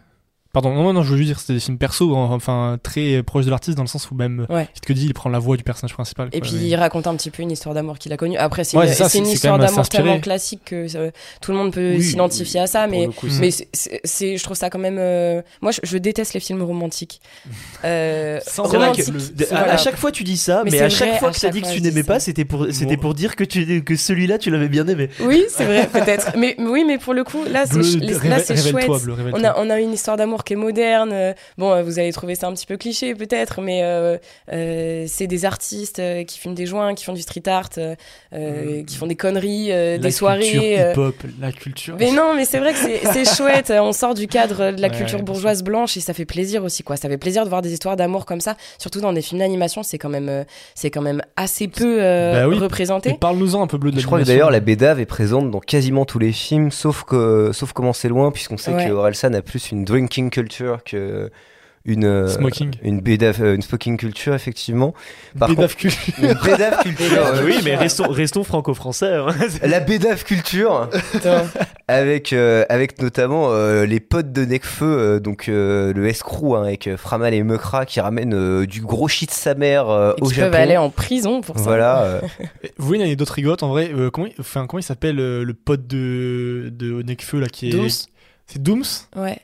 Pardon, non, non, je veux juste dire que c'était des films perso, hein, enfin très proches de l'artiste dans le sens où même Ouais. Kid Cudi il prend la voix du personnage principal. Et puis mais- il raconte un petit peu une histoire d'amour qu'il a connue. Après, c'est Ouais, une, c'est ça, c'est une c'est- c'est histoire d'amour tellement classique que euh, tout le monde peut Oui, s'identifier à ça. Mais, le coup, c'est- mais c'est- c'est, c'est- je trouve ça quand même. euh, Moi, je, je déteste les films romantiques. Euh, Sans C'est vrai romantique, que romantiques, à, voilà. à chaque fois tu dis ça, Mais mais, c'est à chaque vrai, fois que tu as chaque dit que tu n'aimais pas, c'était pour, c'était Bon. pour dire que, tu, que celui-là tu l'avais bien aimé. Oui, c'est vrai, peut-être. Mais oui, mais pour le coup, là, c'est, chouette. On a, on a une histoire d'amour qui est moderne. Euh, Bon, euh, vous allez trouver ça un petit peu cliché peut-être, mais euh, euh, c'est des artistes qui fument des joints, qui font du street art, euh, euh, qui font des conneries, euh, La des soirées. culture euh, hip-hop, la culture. mais non, mais c'est vrai que c'est chouette. On sort du cadre de la Ouais, culture bourgeoise blanche et ça fait plaisir aussi, quoi. Ça fait plaisir de voir des histoires d'amour comme ça, surtout dans des films d'animation. C'est quand même, c'est quand même assez peu euh, Bah oui. représenté. Parle-nous-en un peu bleu de Je crois que d'ailleurs la BDAV est présente dans quasiment tous les films, sauf que sauf comment c'est loin, puisqu'on sait Ouais. que Orelsan a plus une drinking culture que une euh, Smoking. une euh, une smoking culture effectivement. Par Bédaf culture. contre, une culture. euh, oui, mais restons, restons franco-français. hein. La BDAV culture avec euh, avec notamment euh, les potes de Necfeu, euh, donc euh, le escroc hein, avec Framal et Mekra qui ramènent euh, du gros shit de sa mère euh, Et au qui Japon. peuvent aller en prison pour ça. Voilà. euh, Vous voyez une anecdote rigolote en vrai euh, comment, enfin, comment il s'appelle euh, le pote de, de Nekfeu là qui est. Dooms. C'est Dooms Ouais.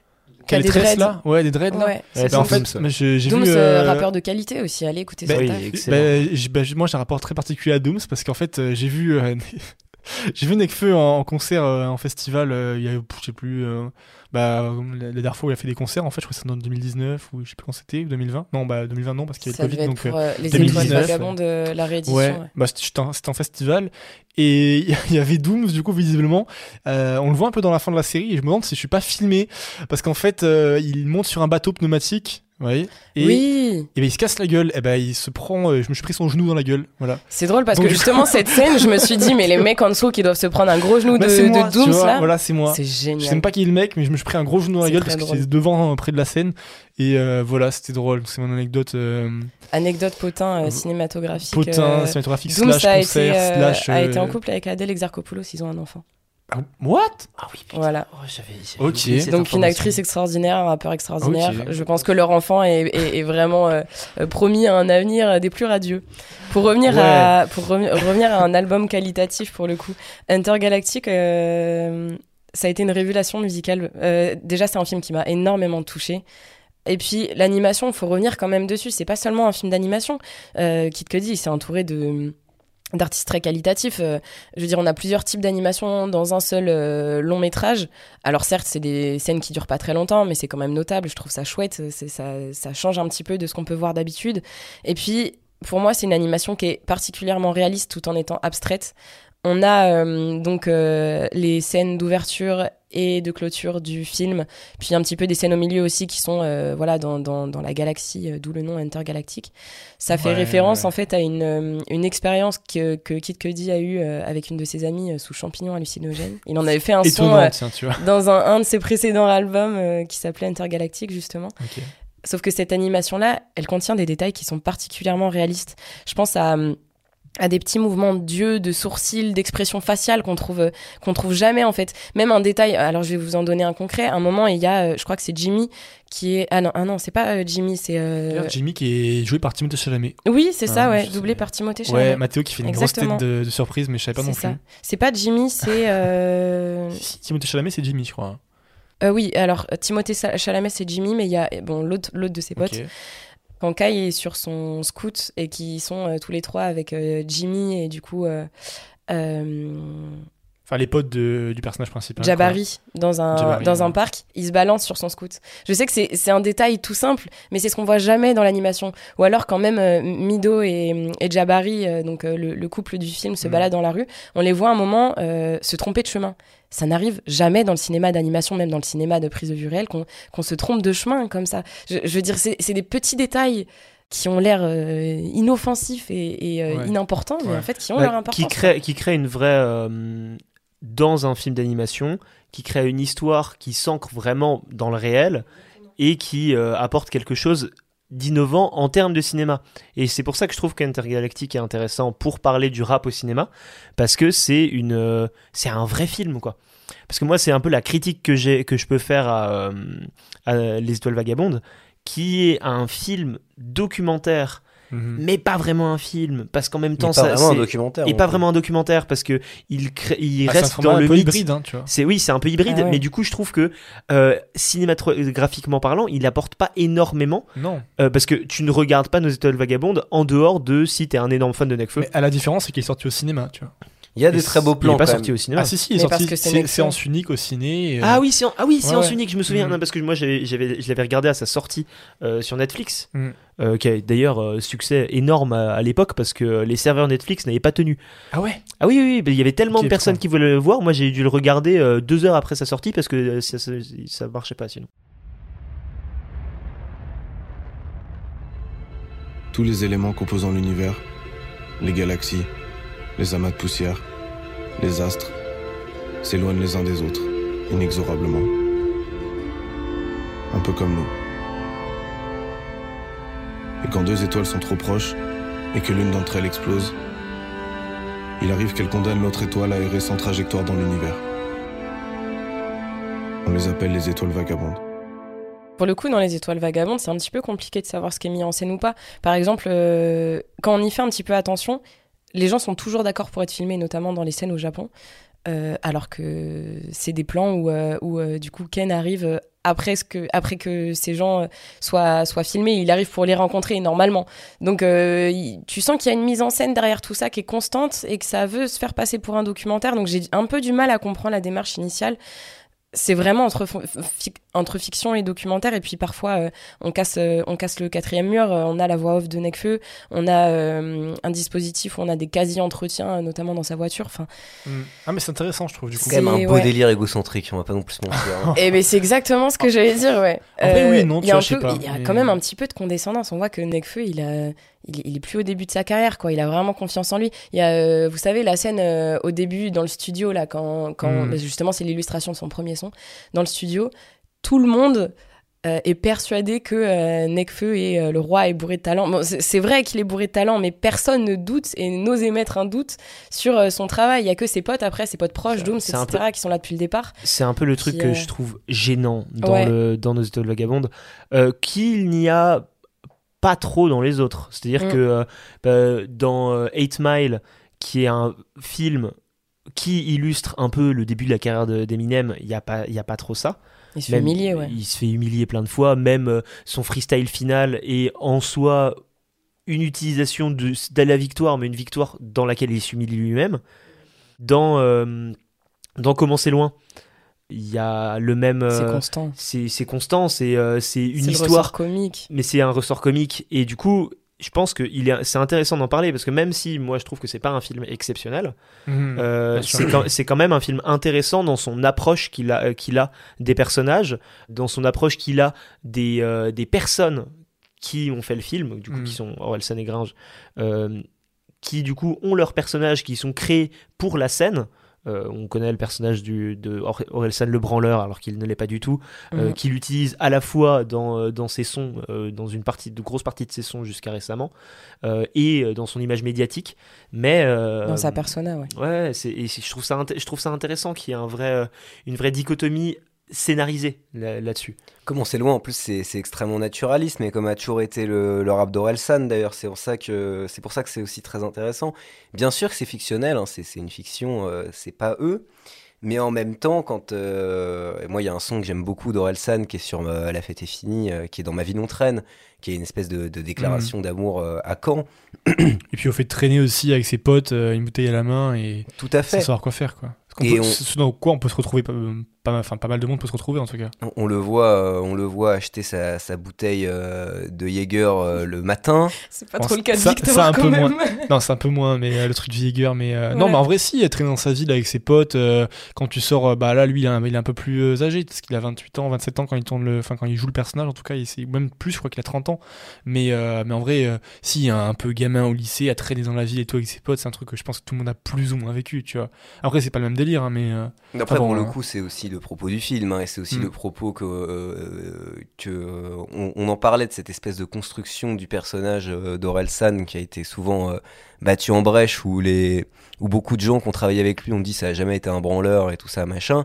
Qui a les des tresses dreads. là Ouais, des dreads là. Ouais. Bah, en c'est fait, je- j'ai Dooms, vu. euh, euh, rappeur de qualité aussi. Allez écouter bah, oui, bah, j'ai- bah, moi j'ai un rapport très particulier à Dooms parce qu'en fait euh, j'ai vu euh, j'ai vu Nekfeu en, en concert euh, en festival euh, il y a je sais plus euh, bah la, la dernière fois où il a fait des concerts en fait je crois que c'est en 2019 ou je sais plus quand c'était ou 2020 non bah 2020 non parce qu'il y avait le Covid être donc pour les 2019, étoiles vagabondes de la réédition. Ouais, ouais. bah c'était c'était un, c'était un festival. Et il y avait Dooms du coup visiblement. On le voit un peu dans la fin de la série et je me demande si je suis pas filmé. Parce qu'en fait il monte sur un bateau pneumatique voyez et, Oui, et ben, il se casse la gueule. Et ben il se prend euh, je me suis pris son genou dans la gueule. Voilà. C'est drôle parce Donc, que justement cette scène, je me suis dit mais les mecs en dessous qui doivent se prendre un gros genou de, Bah, c'est moi, de Dooms vois, là, voilà c'est moi. C'est je sais génial. même pas qui est le mec mais je me suis pris un gros genou dans la gueule parce que c'est devant euh, près de la scène. Et euh, voilà c'était drôle. C'est mon anecdote euh, Anecdote potin cinématographique. potin cinématographique Dooms slash a été, concert euh, slash a été en couple avec Adèle Exarchopoulos, ils ont un enfant. Ah, what? Ah oui, putain. Voilà. Oh, j'avais- j'avais Ok. oublié cette Donc une actrice extraordinaire, un rappeur extraordinaire. Je pense que leur enfant est, est- est vraiment euh, euh, promis à un avenir euh, des plus radieux. Pour revenir, Ouais. à, pour remi- revenir à un album qualitatif pour le coup, Intergalactic, euh, ça a été une révélation musicale. Euh, déjà, c'est un film qui m'a énormément touchée. Et puis l'animation, il faut revenir quand même dessus. C'est pas seulement un film d'animation. Euh, Kid Cudi, il s'est entouré de d'artistes très qualitatifs. Euh, je veux dire, on a plusieurs types d'animation dans un seul euh, long métrage. Alors certes, c'est des scènes qui durent pas très longtemps, mais c'est quand même notable. Je trouve ça chouette. Ça, ça change un petit peu de ce qu'on peut voir d'habitude. Et puis, pour moi, c'est une animation qui est particulièrement réaliste tout en étant abstraite. On a euh, donc euh, les scènes d'ouverture et de clôture du film, puis un petit peu des scènes au milieu aussi qui sont euh, voilà dans, dans, dans la galaxie, d'où le nom intergalactique. Ça fait Ouais, référence ouais. en fait à une, une expérience que, que Kid Cudi a eue avec une de ses amies sous champignons hallucinogènes. Il en avait fait un son euh, tiens tu vois dans un, un de ses précédents albums euh, qui s'appelait Intergalactique justement. Sauf que cette animation-là, elle contient des détails qui sont particulièrement réalistes. Je pense à, hum, à des petits mouvements d'yeux, de sourcils, d'expressions faciales qu'on trouve, qu'on trouve jamais en fait. Même un détail, alors je vais vous en donner un concret. Un moment, il y a, euh, je crois que c'est Jimmy qui est. Ah non, ah non c'est pas euh, Jimmy, c'est. euh, Jimmy qui est joué par Timothée Chalamet Oui, c'est ça, Ah, ouais, doublé par Timothée ouais Chalamet. Mathéo qui fait une Exactement. grosse tête de, de surprise mais je savais pas non c'est plus. C'est pas Jimmy, c'est. euh, Timothée Chalamet c'est Jimmy je crois euh, oui, alors Timothée Chalamet, c'est Jimmy, mais il y a bon, l'autre l'autre de ses potes. Quand Kai est sur son scout et qu'ils sont euh, tous les trois avec euh, Jimmy et du coup euh, enfin les potes de- du personnage principal Jabari dans un, Jabari, dans un parc, il se balance sur son scout. Je sais que c'est un détail tout simple, mais c'est ce qu'on voit jamais dans l'animation. Ou alors quand même euh, Mido et, et Jabari, euh, donc euh, le, le couple du film, se Mm. baladent dans la rue, on les voit un moment se tromper de chemin. Ça n'arrive jamais dans le cinéma d'animation, même dans le cinéma de prise de vue réelle, qu'on qu'on se trompe de chemin comme ça. Je, je veux dire, c'est c'est des petits détails qui ont l'air euh, inoffensifs et, et, euh, Ouais. inimportants, mais Ouais. en fait qui ont Bah, leur importance. qui crée qui crée une vraie euh, dans un film d'animation qui crée une histoire qui s'ancre vraiment dans le réel et qui euh, apporte quelque chose d'innovant en termes de cinéma. Et c'est pour ça que je trouve qu'Intergalactic est intéressant pour parler du rap au cinéma parce que c'est une euh, c'est un vrai film quoi. Parce que moi c'est un peu la critique que j'ai que je peux faire à, euh, à Les Étoiles Vagabondes qui est un film documentaire Mhm. mais pas vraiment un film parce qu'en même Mais temps pas ça vraiment un c'est- documentaire. et pas vraiment un documentaire parce que il, crée- il Ah, c'est reste dans le un peu hybride hein, tu vois C'est oui, c'est un peu hybride, Ah ouais. mais du coup, je trouve que euh, cinématographiquement parlant, il apporte pas énormément non euh, parce que tu ne regardes pas nos étoiles vagabondes en dehors de si t'es un énorme fan de Nekfeu. mais à la différence c'est qu'il est sorti au cinéma tu vois Il y a Et de très beaux Il plans. est pas sorti au cinéma. Ah si si, il est sorti c'est séance unique au ciné. euh, Ah oui, en- ah oui, c'est Ouais, en ouais. unique, je me souviens. Mm. Non, parce que moi, j'avais, je l'avais regardé à sa sortie euh, sur Netflix, Mm. euh, qui a d'ailleurs euh, succès énorme à, à l'époque parce que les serveurs Netflix n'avaient pas tenu. Ah ouais? Ah oui, oui, oui, il y avait tellement de personnes qui voulaient le voir. Moi, j'ai dû le regarder euh, deux heures après sa sortie parce que euh, ça, ça, ça marchait pas sinon. Tous les éléments composant l'univers, les galaxies, les amas de poussière, les astres, s'éloignent les uns des autres, inexorablement. Un peu comme nous. Et quand deux étoiles sont trop proches et que l'une d'entre elles explose, il arrive qu'elle condamne l'autre étoile à errer sans trajectoire dans l'univers. On les appelle les étoiles vagabondes. Pour le coup, dans les étoiles vagabondes, c'est un petit peu compliqué de savoir ce qui est mis en scène ou pas. Par exemple, euh, quand on y fait un petit peu attention, les gens sont toujours d'accord pour être filmés, notamment dans les scènes au Japon, euh, alors que c'est des plans où, euh, euh, du coup Ken arrive après, que, ces gens soient, filmés, il arrive pour les rencontrer normalement. Donc tu sens qu'il y a une mise en scène derrière tout ça qui est constante et que ça veut se faire passer pour un documentaire. Donc j'ai un peu du mal à comprendre la démarche initiale c'est vraiment entre, fic- entre fiction et documentaire. Et puis parfois, euh, on, casse, euh, on casse le quatrième mur. euh, on a la voix off de Necfeu. On a euh, un dispositif où on a des quasi-entretiens, notamment dans sa voiture. Enfin, Mm. Ah mais c'est intéressant je trouve du coup. C'est quand même un beau ouais. délire égocentrique, on va pas non plus se mentir. hein. et ben c'est exactement ce que j'allais dire, ouais. En vrai, oui et non, il tu y a, vois, un je sais peu- pas, il y a mais- quand même un petit peu de condescendance. On voit que Necfeu, il a. Il, il est plus au début de sa carrière, quoi. Il a vraiment confiance en lui. Il y a, euh, vous savez, la scène euh, au début dans le studio, là, quand, quand Mm. bah, justement c'est l'illustration de son premier son, dans le studio, tout le monde euh, est persuadé que Nekfeu est le roi est bourré de talent. Bon, c'est vrai qu'il est bourré de talent, mais personne ne doute et n'ose émettre un doute sur son travail. Il y a que ses potes après, ses potes proches, Dooms, etc., qui sont là depuis le départ. C'est un peu le truc Qui, que je trouve gênant dans, Ouais. le, dans nos vagabondes, qu'il n'y a pas trop dans les autres. C'est-à-dire Mm. que euh, bah, dans euh, 8 Mile, qui est un film qui illustre un peu le début de la carrière de- d'Eminem, il n'y a, pas- il y a pas trop ça. Il se fait humilier, ouais. Il se fait humilier plein de fois, même euh, son freestyle final est en soi une utilisation de, de la victoire, mais une victoire dans laquelle il s'humilie lui-même. Dans, euh, dans Comment c'est loin, il y a le même. C'est euh, constant. c'est c'est constant, c'est euh, c'est une histoire, ressort comique. mais c'est un ressort comique. Et du coup, je pense que il est- c'est intéressant d'en parler parce que même si moi je trouve que c'est pas un film exceptionnel, euh, sûr. c'est quand, c'est quand même un film intéressant dans son approche qu'il a, euh, qu'il a des personnages, dans son approche qu'il a des, euh, des personnes qui ont fait le film, du coup, Mhm. qui sont Orelsan et Gringe, euh, qui du coup ont leurs personnages qui sont créés pour la scène. Euh, on connaît le personnage du, de Or- Orelsan le branleur, alors qu'il ne l'est pas du tout, euh, Mhm. qu'il utilise à la fois dans, euh, dans ses sons, euh, dans une partie, de grosse partie de ses sons jusqu'à récemment, et dans son image médiatique. Mais Dans sa persona, ouais. Et je, trouve ça je trouve ça intéressant qu'il y ait un vrai, une vraie dichotomie scénarisée là- là-dessus. Comment c'est loin, en plus c'est extrêmement naturaliste, mais comme a toujours été le, le rap d'Orelsan d'ailleurs, c'est pour ça que c'est pour ça que c'est aussi très intéressant. Bien sûr que c'est fictionnel, hein, c'est une fiction, euh, c'est pas eux, mais en même temps, quand euh, et moi il y a un son que j'aime beaucoup d'Orelsan qui est sur euh, La fête est finie, euh, qui est dans Ma vie non traîne, qui est une espèce de, de déclaration d'amour euh, à Caen. Et puis au fait de traîner aussi avec ses potes, euh, une bouteille à la main et Tout à sans fait. savoir quoi faire quoi. Peut- on- Ce dans quoi on peut se retrouver, pas, enfin pas mal de monde peut se retrouver en tout cas. On- On le voit, euh, on le voit acheter sa, sa bouteille euh, de Jäger euh, le matin. C'est pas Bon, trop le cas de ça- Victor, ça, un quand peu même. Non, c'est un peu moins, mais euh, le truc du Jäger, mais euh, non, mais en vrai, si, être dans sa ville avec ses potes, euh, quand tu sors, euh, bah là, lui, il est un, il est un peu plus âgé, parce qu'il a 28 ans, 27 ans quand il tourne le, enfin, quand il joue le personnage, en tout cas, il, même plus, je crois qu'il a 30 ans, mais, euh, mais en vrai, euh, si, un, un peu gamin au lycée, à traîner dans la ville et tout avec ses potes, c'est un truc que je pense que tout le monde a plus ou moins vécu, tu vois. Après, c'est pas le même délire, hein, mais. euh, Après, Ah bon, pour le hein. coup, c'est aussi le propos du film, hein, et c'est aussi Mm. le propos que, euh, que euh, on, on en parlait de cette espèce de construction du personnage euh, d'Orelsan qui a été souvent euh, battu en brèche, où les, où beaucoup de gens qui ont travaillé avec lui ont dit ça a jamais été un branleur et tout ça machin.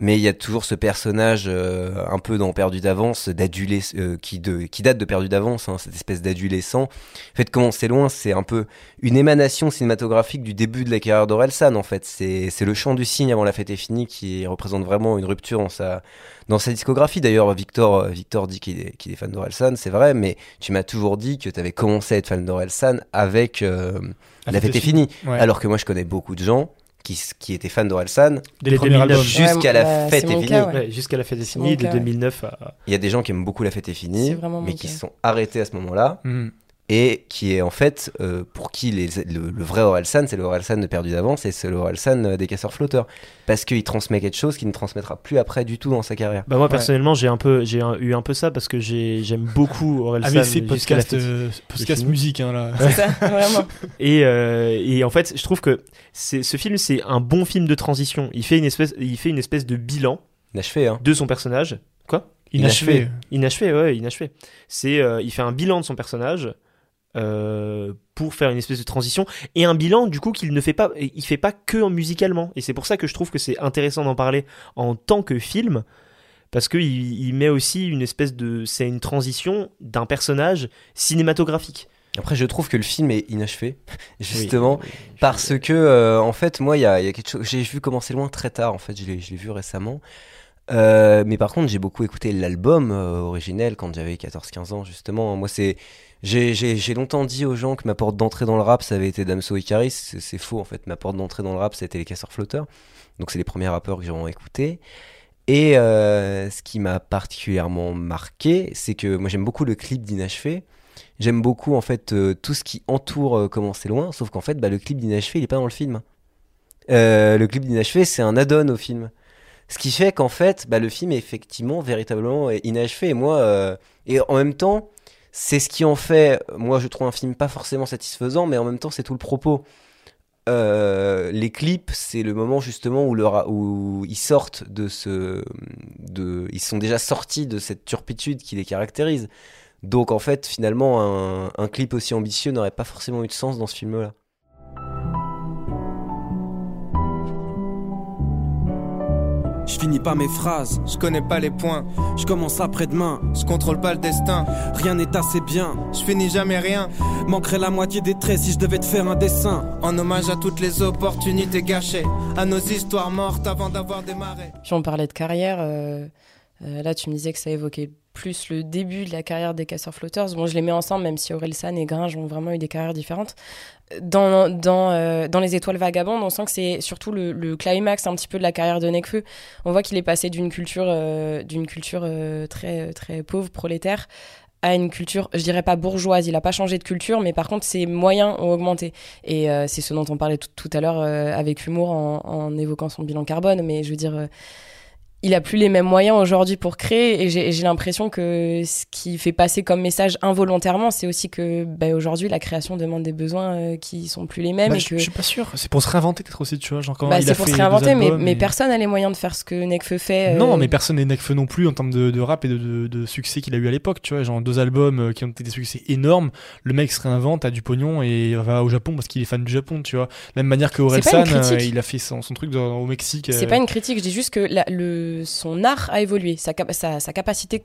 Mais il y a toujours ce personnage euh, un peu dans Perdu d'avance, euh, qui, de, qui date de Perdu d'avance, hein, cette espèce d'adolescent. En fait, comment c'est loin, c'est un peu une émanation cinématographique du début de la carrière d'Orelsan, en fait. C'est le chant du cygne avant la fête est finie qui représente vraiment une rupture dans sa, dans sa discographie. D'ailleurs, Victor, Victor dit qu'il est, qu'il est fan d'Orelsan, c'est vrai, mais tu m'as toujours dit que tu avais commencé à être fan d'Orelsan avec euh, La fête est finie. Ouais. Alors que moi, je connais beaucoup de gens qui, qui étaient fans d'Orelsan Dès les Les premiers 2009, albums. jusqu'à la bah, fête est finie. ouais. Jusqu'à la fête est finie, de cas, ouais. 2009 à. Il y a des gens qui aiment beaucoup la fête est finie, mais qui se sont arrêtés à ce moment-là. Mhm. Et qui est en fait euh, pour qui les- le, le vrai Orelsan c'est le Orelsan de perdu d'avance et c'est le Orelsan euh, des casseurs flotteurs parce qu'il transmet quelque chose qu'il ne transmettra plus après du tout dans sa carrière Bah moi Ouais. personnellement j'ai un peu j'ai eu un peu ça parce que j'ai j'aime beaucoup Orelsan AVC jusqu'à la podcast, euh, podcast musique hein, là. C'est ça, vraiment. Et, euh, et en fait, je trouve que c'est, ce film, c'est un bon film de transition. Il fait une espèce, il fait une espèce de bilan inachevé hein de son personnage. Quoi? Inachevé. Inachevé, ouais, inachevé. C'est, euh, il fait un bilan de son personnage euh, pour faire une espèce de transition et un bilan du coup qu'il ne fait pas, il fait pas que en musicalement. Et c'est pour ça que je trouve que c'est intéressant d'en parler en tant que film. Parce qu'il il met aussi une espèce de. C'est une transition d'un personnage cinématographique. après je trouve que le film est inachevé justement parce que euh, en fait moi il y a, y a quelque chose j'ai vu commencer loin très tard en fait je l'ai je l'ai vu récemment Euh, mais par contre j'ai beaucoup écouté l'album euh, originel quand j'avais 14-15 ans justement moi c'est j'ai- longtemps dit aux gens que ma porte d'entrée dans le rap ça avait été Damso et Caris c'est faux en fait ma porte d'entrée dans le rap c'était les casseurs flotteurs donc c'est les premiers rappeurs que j'ai vraiment écoutés et euh, ce qui m'a particulièrement marqué c'est que moi j'aime beaucoup le clip d'Inachevé J'aime beaucoup en fait euh, tout ce qui entoure euh, Comment c'est loin, sauf qu'en fait bah, le clip d'Inachevé il est pas dans le film. Euh, le clip d'Inachevé c'est un add-on au film. Ce qui fait qu'en fait bah, le film est effectivement véritablement inachevé. Et moi, et en même temps, c'est ce qui en fait, moi je trouve un film pas forcément satisfaisant, mais en même temps c'est tout le propos. Euh, les clips, c'est le moment justement où, ils sortent de ce, de, ils sont déjà sortis de cette turpitude qui les caractérise. Donc en fait, finalement, un, un clip aussi ambitieux n'aurait pas forcément eu de sens dans ce film-là. Je finis pas mes phrases, je connais pas les points. Je commence après-demain, je contrôle pas le destin. Rien n'est assez bien, je finis jamais rien. Manquerait la moitié des traits si je devais te faire un dessin. En hommage à toutes les opportunités gâchées, à nos histoires mortes avant d'avoir démarré. Puis on parlait de carrière. euh, euh, là, tu me disais que ça évoquait plus le début de la carrière des casseurs flotteurs. Bon, je les mets ensemble, même si Orelsan et Gringe ont vraiment eu des carrières différentes. Dans, dans, euh, dans Les Étoiles Vagabondes, on sent que c'est surtout le, le climax un petit peu de la carrière de Nekfeu. On voit qu'il est passé d'une culture, euh, d'une culture euh, très, très pauvre, prolétaire, à une culture, je dirais pas bourgeoise. Il a pas changé de culture, mais par contre, ses moyens ont augmenté. Et c'est ce dont on parlait tout, tout à l'heure avec humour en, en évoquant son bilan carbone. Mais je veux dire, il a plus les mêmes moyens aujourd'hui pour créer. Et j'ai l'impression que ce qui fait passer comme message involontairement, c'est aussi que bah, aujourd'hui, la création demande des besoins euh, qui sont plus les mêmes. Bah, et je, que... je suis pas sûr. C'est pour se réinventer peut-être aussi, tu vois. Genre quand Bah, c'est a pour se réinventer, mais, personne n'a les moyens de faire ce que Nekfeu fait. euh, Non, mais personne n'est Nekfeu non plus en termes de, de rap et de, de- de succès qu'il a eu à l'époque, tu vois. Genre deux albums euh, qui ont été des succès énormes. Le mec se réinvente, a du pognon et va au Japon parce qu'il est fan du Japon, tu vois. De la même manière que Orelsan, euh, il a fait son, son truc dans- au Mexique. C'est euh, pas une critique, je dis juste que la- le, son art a évolué, sa, cap- sa, sa capacité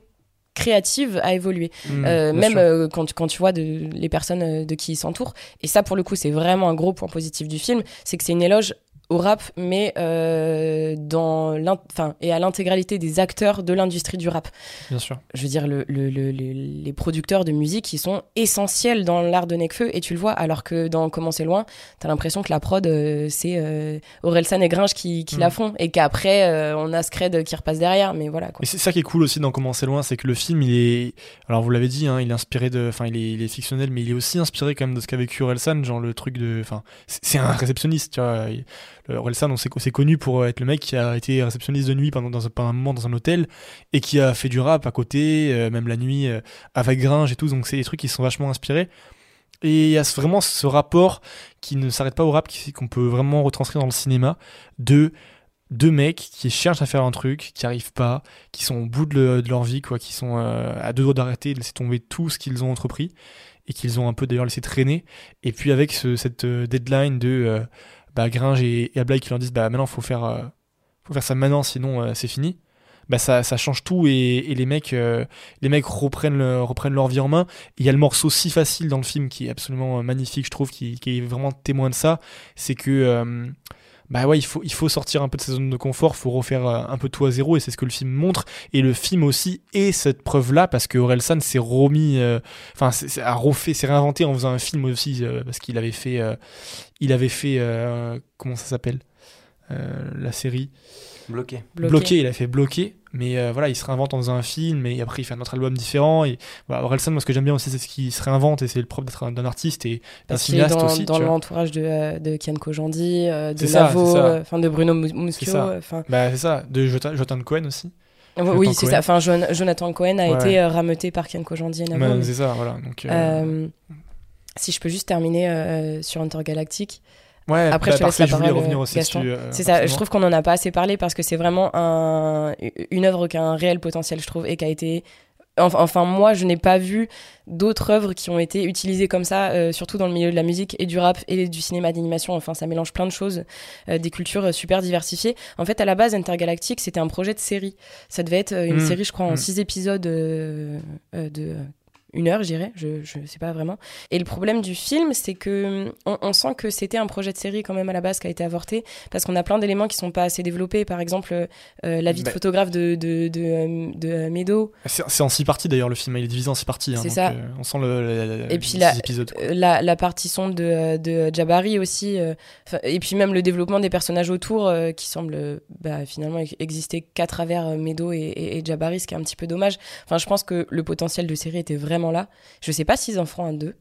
créative a évolué. Mm, Euh, même euh, quand, quand tu vois de, les personnes euh, de qui il s'entoure. Et ça, pour le coup, c'est vraiment un gros point positif du film, c'est que c'est une éloge au rap, mais euh, dans enfin, et à l'intégralité des acteurs de l'industrie du rap. Bien sûr. Je veux dire, le, le- le- le- les producteurs de musique, ils sont essentiels dans l'art de Nekfeu, et tu le vois, alors que dans Comment c'est loin, t'as l'impression que la prod, euh, c'est euh, Orelsan et Gringe qui, qui Mm. la font, et qu'après, euh, on a Scred qui repasse derrière, mais voilà quoi. Et c'est ça qui est cool aussi dans Comment c'est loin, c'est que le film, il est. Alors vous l'avez dit, hein, il est inspiré de. Enfin, il est, il est fictionnel, mais il est aussi inspiré quand même de ce qu'a vécu Orelsan, genre le truc de. Enfin, c'est un réceptionniste, tu vois. Il- Orelsan, on sait c'est connu pour être le mec qui a été réceptionniste de nuit pendant, un, moment dans un hôtel et qui a fait du rap à côté, euh, même la nuit, euh, avec Gringe et tout. Donc c'est des trucs qui sont vachement inspirés. Et il y a vraiment ce rapport qui ne s'arrête pas au rap, qu'on peut vraiment retranscrire dans le cinéma, de deux mecs qui cherchent à faire un truc, qui arrivent pas, qui sont au bout de, le- de leur vie, quoi, qui sont euh, à deux doigts d'arrêter, de laisser tomber tout ce qu'ils ont entrepris et qu'ils ont un peu d'ailleurs laissé traîner. Et puis avec ce- cette euh, deadline de euh, bah, Gringe et, et Ablaï qui leur disent bah maintenant faut faire euh, faut faire ça maintenant sinon euh, c'est fini. Bah ça, ça change tout et, et les mecs euh, les mecs reprennent le- reprennent leur vie en main. Il y a le morceau si facile dans le film qui est absolument magnifique je trouve qui, qui est vraiment témoin de ça, c'est que bah ouais, il faut, il faut sortir un peu de sa zone de confort, faut refaire euh, un peu tout à zéro, et c'est ce que le film montre. Et le film aussi est cette preuve-là, parce que Orelsan s'est remis, euh, enfin, a refait, s'est réinventé en faisant un film aussi, euh, parce qu'il avait fait, il avait fait, comment ça s'appelle la série. Bloqué. Bloqué. il a fait bloqué, mais euh, voilà, il se réinvente dans un film et après il fait un autre album différent. Et voilà, Orelsan, moi ce que j'aime bien aussi, c'est ce qu'il se réinvente et c'est le propre d'être un- d'un artiste et d'un cinéaste dans, aussi. dans l'entourage de, euh, de Kian Kojandi, euh, de C'est c'est euh, enfin de Bruno Mus- C'est Muschio. ça. enfin Bah, c'est ça, de Jonathan Cohen aussi. oui, Jonathan oui, c'est ça. Enfin, Jon- Jonathan Cohen a Ouais. été euh, rameuté par Kian Kojandi et. Bah, c'est ça, voilà. Donc, euh, Euh, si je peux juste terminer euh, sur Intergalactique. Ouais, Après, bah, je te laisse la parole, revenir aussi Gaston. euh, c'est ça, je trouve qu'on en a pas assez parlé parce que c'est vraiment un, une œuvre qui a un réel potentiel, je trouve, et qui a été. Enfin, moi, je n'ai pas vu d'autres œuvres qui ont été utilisées comme ça, euh, surtout dans le milieu de la musique et du rap et du cinéma d'animation. Enfin, ça mélange plein de choses, euh, des cultures super diversifiées. En fait, à la base, Intergalactic, c'était un projet de série. Ça devait être une Mm. série, je crois, en Mm. six épisodes de une heure, je dirais, je, je sais pas vraiment. Et le problème du film, c'est que on, on sent que c'était un projet de série quand même à la base qui a été avorté, parce qu'on a plein d'éléments qui sont pas assez développés. Par exemple, euh, la vie de Bah. photographe de, de, de, euh, de, euh, Meadow. C'est en six parties d'ailleurs le film, il est divisé en six parties. hein, C'est ça. euh, on sent le, le- le- Et puis la, épisodes. euh, la, la partie sombre de, de Jabari aussi, euh, et puis même le développement des personnages autour euh, qui semble euh, bah, finalement ex- exister qu'à travers euh, et, et, et Jabari, ce qui est un petit peu dommage. Enfin, je pense que le potentiel de série était vraiment là. Je sais pas s'ils en feront un 2.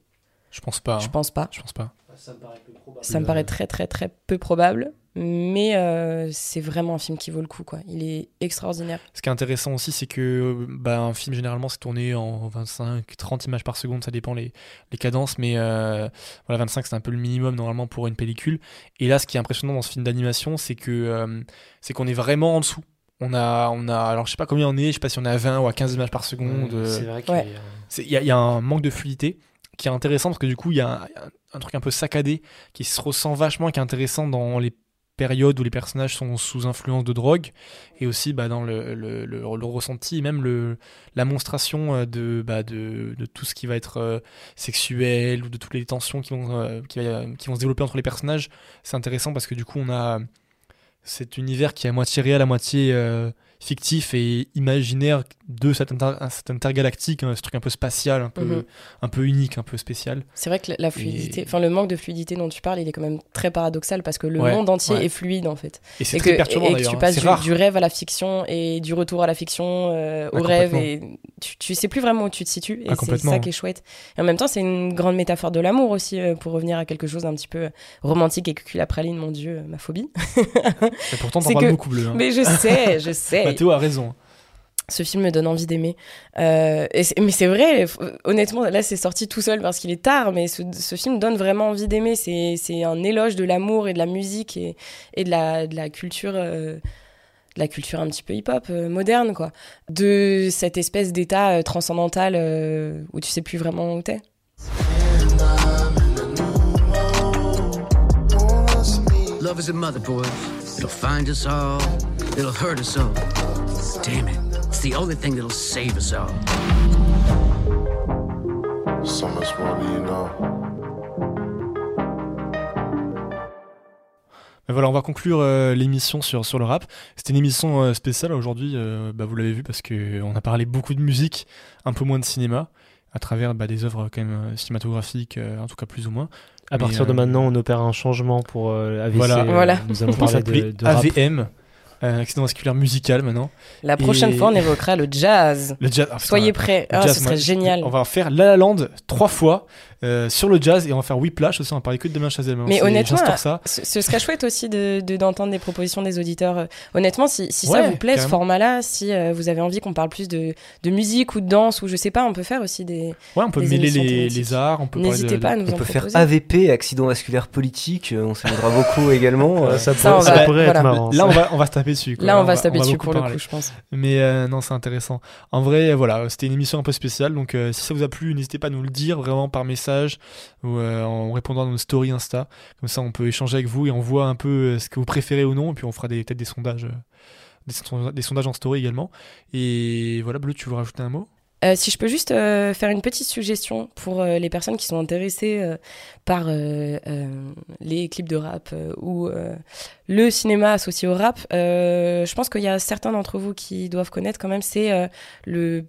Je pense pas. Je hein. pense pas. Je pense pas. Ça me paraît peu probable. Ça me paraît très très très peu probable, mais euh, c'est vraiment un film qui vaut le coup quoi. Il est extraordinaire. Ce qui est intéressant aussi, c'est que bah, un film généralement c'est tourné en 25-30 images par seconde, ça dépend les, les cadences, mais euh, voilà 25 c'est un peu le minimum normalement pour une pellicule. Et là, ce qui est impressionnant dans ce film d'animation, c'est que euh, c'est qu'on est vraiment en dessous. On a, on a, alors je sais pas combien on est, je sais pas si on est à 20 ou à 15 images par seconde. euh, C'est vrai qu'il y Ouais. a- c'est- il y, a- il y a un manque de fluidité qui est intéressant parce que du coup il y a un, il y a un- un truc un peu saccadé qui se ressent vachement et qui est intéressant dans les périodes où les personnages sont sous influence de drogue et aussi bah, dans le, le, le- le ressenti et même le, la monstration euh, de, bah, de, de tout ce qui va être euh, sexuel ou de toutes les tensions qui vont, euh, qui, va- qui vont se développer entre les personnages c'est intéressant parce que du coup on a cet univers qui est à moitié réel à moitié euh, fictif et imaginaire de cette, inter- cette intergalactique, hein, ce truc un peu spatial, un peu, Mhm. un peu unique, un peu spécial. C'est vrai que la- la fluidité, Et- enfin le manque de fluidité dont tu parles, il est quand même très paradoxal parce que le Ouais, monde entier ouais. est fluide en fait. Et c'est Et très que, perturbant et que d'ailleurs. tu hein. passes C'est du, rêve à la fiction et du retour à la fiction euh, au Ah, rêve et tu, tu sais plus vraiment où tu te situes et Ah, c'est ça qui est chouette. Et en même temps, c'est une grande métaphore de l'amour aussi euh, pour revenir à quelque chose d'un petit peu romantique et cuculapraline, mon dieu, euh, ma phobie. Et pourtant, t'en parles que- beaucoup bleu. hein. Mais je sais, je sais. Mathéo a raison. Ce film me donne envie d'aimer. Euh, mais c'est vrai, honnêtement, là c'est sorti tout seul parce qu'il est tard, mais ce, ce film donne vraiment envie d'aimer. C'est un éloge de l'amour et de la musique et, et de, la, de la culture. euh, de la culture un petit peu hip-hop euh, moderne, quoi. De cette espèce d'état euh, transcendantal euh, où tu sais plus vraiment où t'es. Love is a mother, boy. It'll find us all. It'll hurt us all. Damn it. It's the only thing that'll save us all. So much more do you know. Mais voilà, on va conclure euh, l'émission sur, sur le rap. C'était une émission euh, spéciale aujourd'hui, euh, bah, vous l'avez vu, parce qu'on a parlé beaucoup de musique, un peu moins de cinéma, à travers bah, des œuvres quand même cinématographiques, euh, en tout cas plus ou moins. À Mais, partir de maintenant, on opère un changement pour euh, AVC. Voilà. Voilà. Nous allons parler de, s'appeler de rap. AVM, euh, accident vasculaire musical maintenant. La prochaine Et- fois, on évoquera le jazz. Le jazz. ah, putain, Soyez prêts. jazz, ce serait génial. On va faire La La Land trois fois euh, sur le jazz et on va faire Whiplash aussi. On va parler que de Damien Chazelle. Mais honnêtement, ça. ce, ce serait chouette aussi de de- d'entendre des propositions des auditeurs. Euh, Honnêtement, si, si ça vous plaît, ce format-là, si euh, vous avez envie qu'on parle plus de, de musique ou de danse ou je sais pas, on peut faire aussi des. Ouais, on peut des mêler les, les arts. On peut N'hésitez de- pas à de- nous On en peut faire. AVP, accident vasculaire politique, on s'amusera beaucoup également. euh. Ça, Ça, pourrait- on ça va- pourrait voilà. être marrant. Là, on va, on va se taper dessus. quoi. Là, on va se taper dessus pour le coup, je pense. Mais non, c'est intéressant. En vrai, voilà, c'était une émission un peu spéciale. Donc, si ça vous a plu, n'hésitez pas à nous le dire vraiment par message ou euh, en répondant à nos stories Insta. Comme ça, on peut échanger avec vous et on voit un peu euh, ce que vous préférez ou non. Et puis, on fera peut-être des sondages, euh, des, son- des sondages en story également. Et voilà, Bleu, tu veux rajouter un mot? Si je peux juste faire une petite suggestion pour les personnes qui sont intéressées par les clips de rap ou le cinéma associé au rap, je pense qu'il y a certains d'entre vous qui doivent connaître quand même, c'est le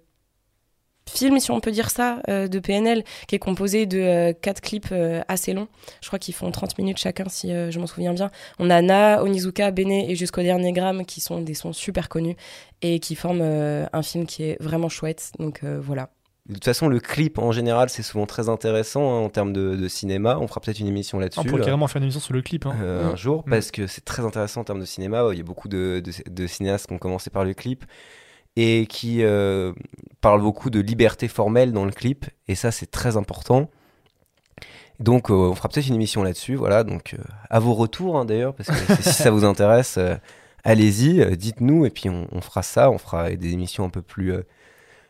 film, si on peut dire ça, euh, de PNL, qui est composé de euh, quatre clips euh, assez longs. Je crois qu'ils font 30 minutes chacun, si euh, je m'en souviens bien. On a Na, Onizuka, Bene et jusqu'au dernier gramme, qui sont des sons super connus et qui forment euh, un film qui est vraiment chouette. Donc euh, voilà. De toute façon, le clip en général, c'est souvent très intéressant hein, en termes de, de cinéma. On fera peut-être une émission là-dessus. On pourrait euh, carrément faire une émission sur le clip. hein. euh, un Mm. jour Mm. parce que c'est très intéressant en termes de cinéma. Il y a beaucoup de, de- de cinéastes qui ont commencé par le clip et qui euh, parlent beaucoup de liberté formelle dans le clip et ça c'est très important. Donc euh, on fera peut-être une émission là-dessus. Voilà, donc euh, à vos retours hein, d'ailleurs parce que si ça vous intéresse, allez-y, dites-nous et puis on, fera ça. On fera des émissions un peu plus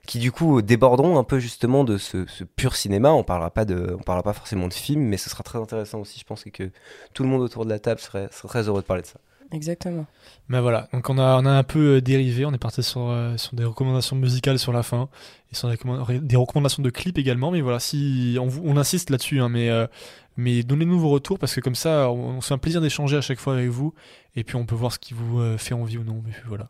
qui du coup déborderont un peu justement de ce, pur cinéma. On parlera pas de, on parlera pas forcément de film, mais ce sera très intéressant aussi. Je pense que tout le monde autour de la table serait très heureux de parler de ça. Exactement. Mais voilà, donc on a, on a un peu euh, dérivé, on est parti sur, euh, sur des recommandations musicales sur la fin, et sur des, recommand- des recommandations de clips également, mais voilà, si on, insiste là-dessus, hein, mais, euh, mais donnez-nous vos retours, parce que comme ça, on, se fait un plaisir d'échanger à chaque fois avec vous, et puis on peut voir ce qui vous fait envie ou non, mais voilà.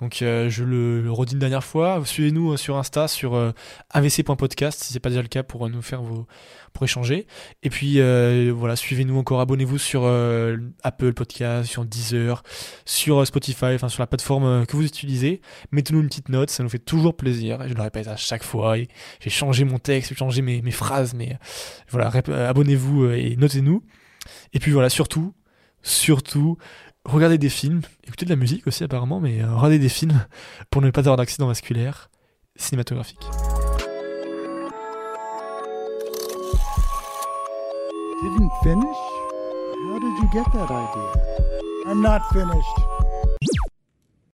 Donc euh, je le, redis une dernière fois, suivez-nous euh, sur Insta, sur euh, avc.podcast, si c'est pas déjà le cas, pour nous faire vos, pour échanger. Et puis voilà, suivez-nous encore, abonnez-vous sur Apple Podcast, sur Deezer, sur Spotify, enfin sur la plateforme que vous utilisez. Mettez-nous une petite note, ça nous fait toujours plaisir. Je le répète à chaque fois. J'ai changé mon texte, j'ai changé mes, mes phrases, mais voilà, abonnez-vous et notez-nous. Et puis voilà, surtout, surtout, regardez des films, écoutez de la musique aussi apparemment, mais euh, regardez des films pour ne pas avoir d'accident vasculaire cinématographique.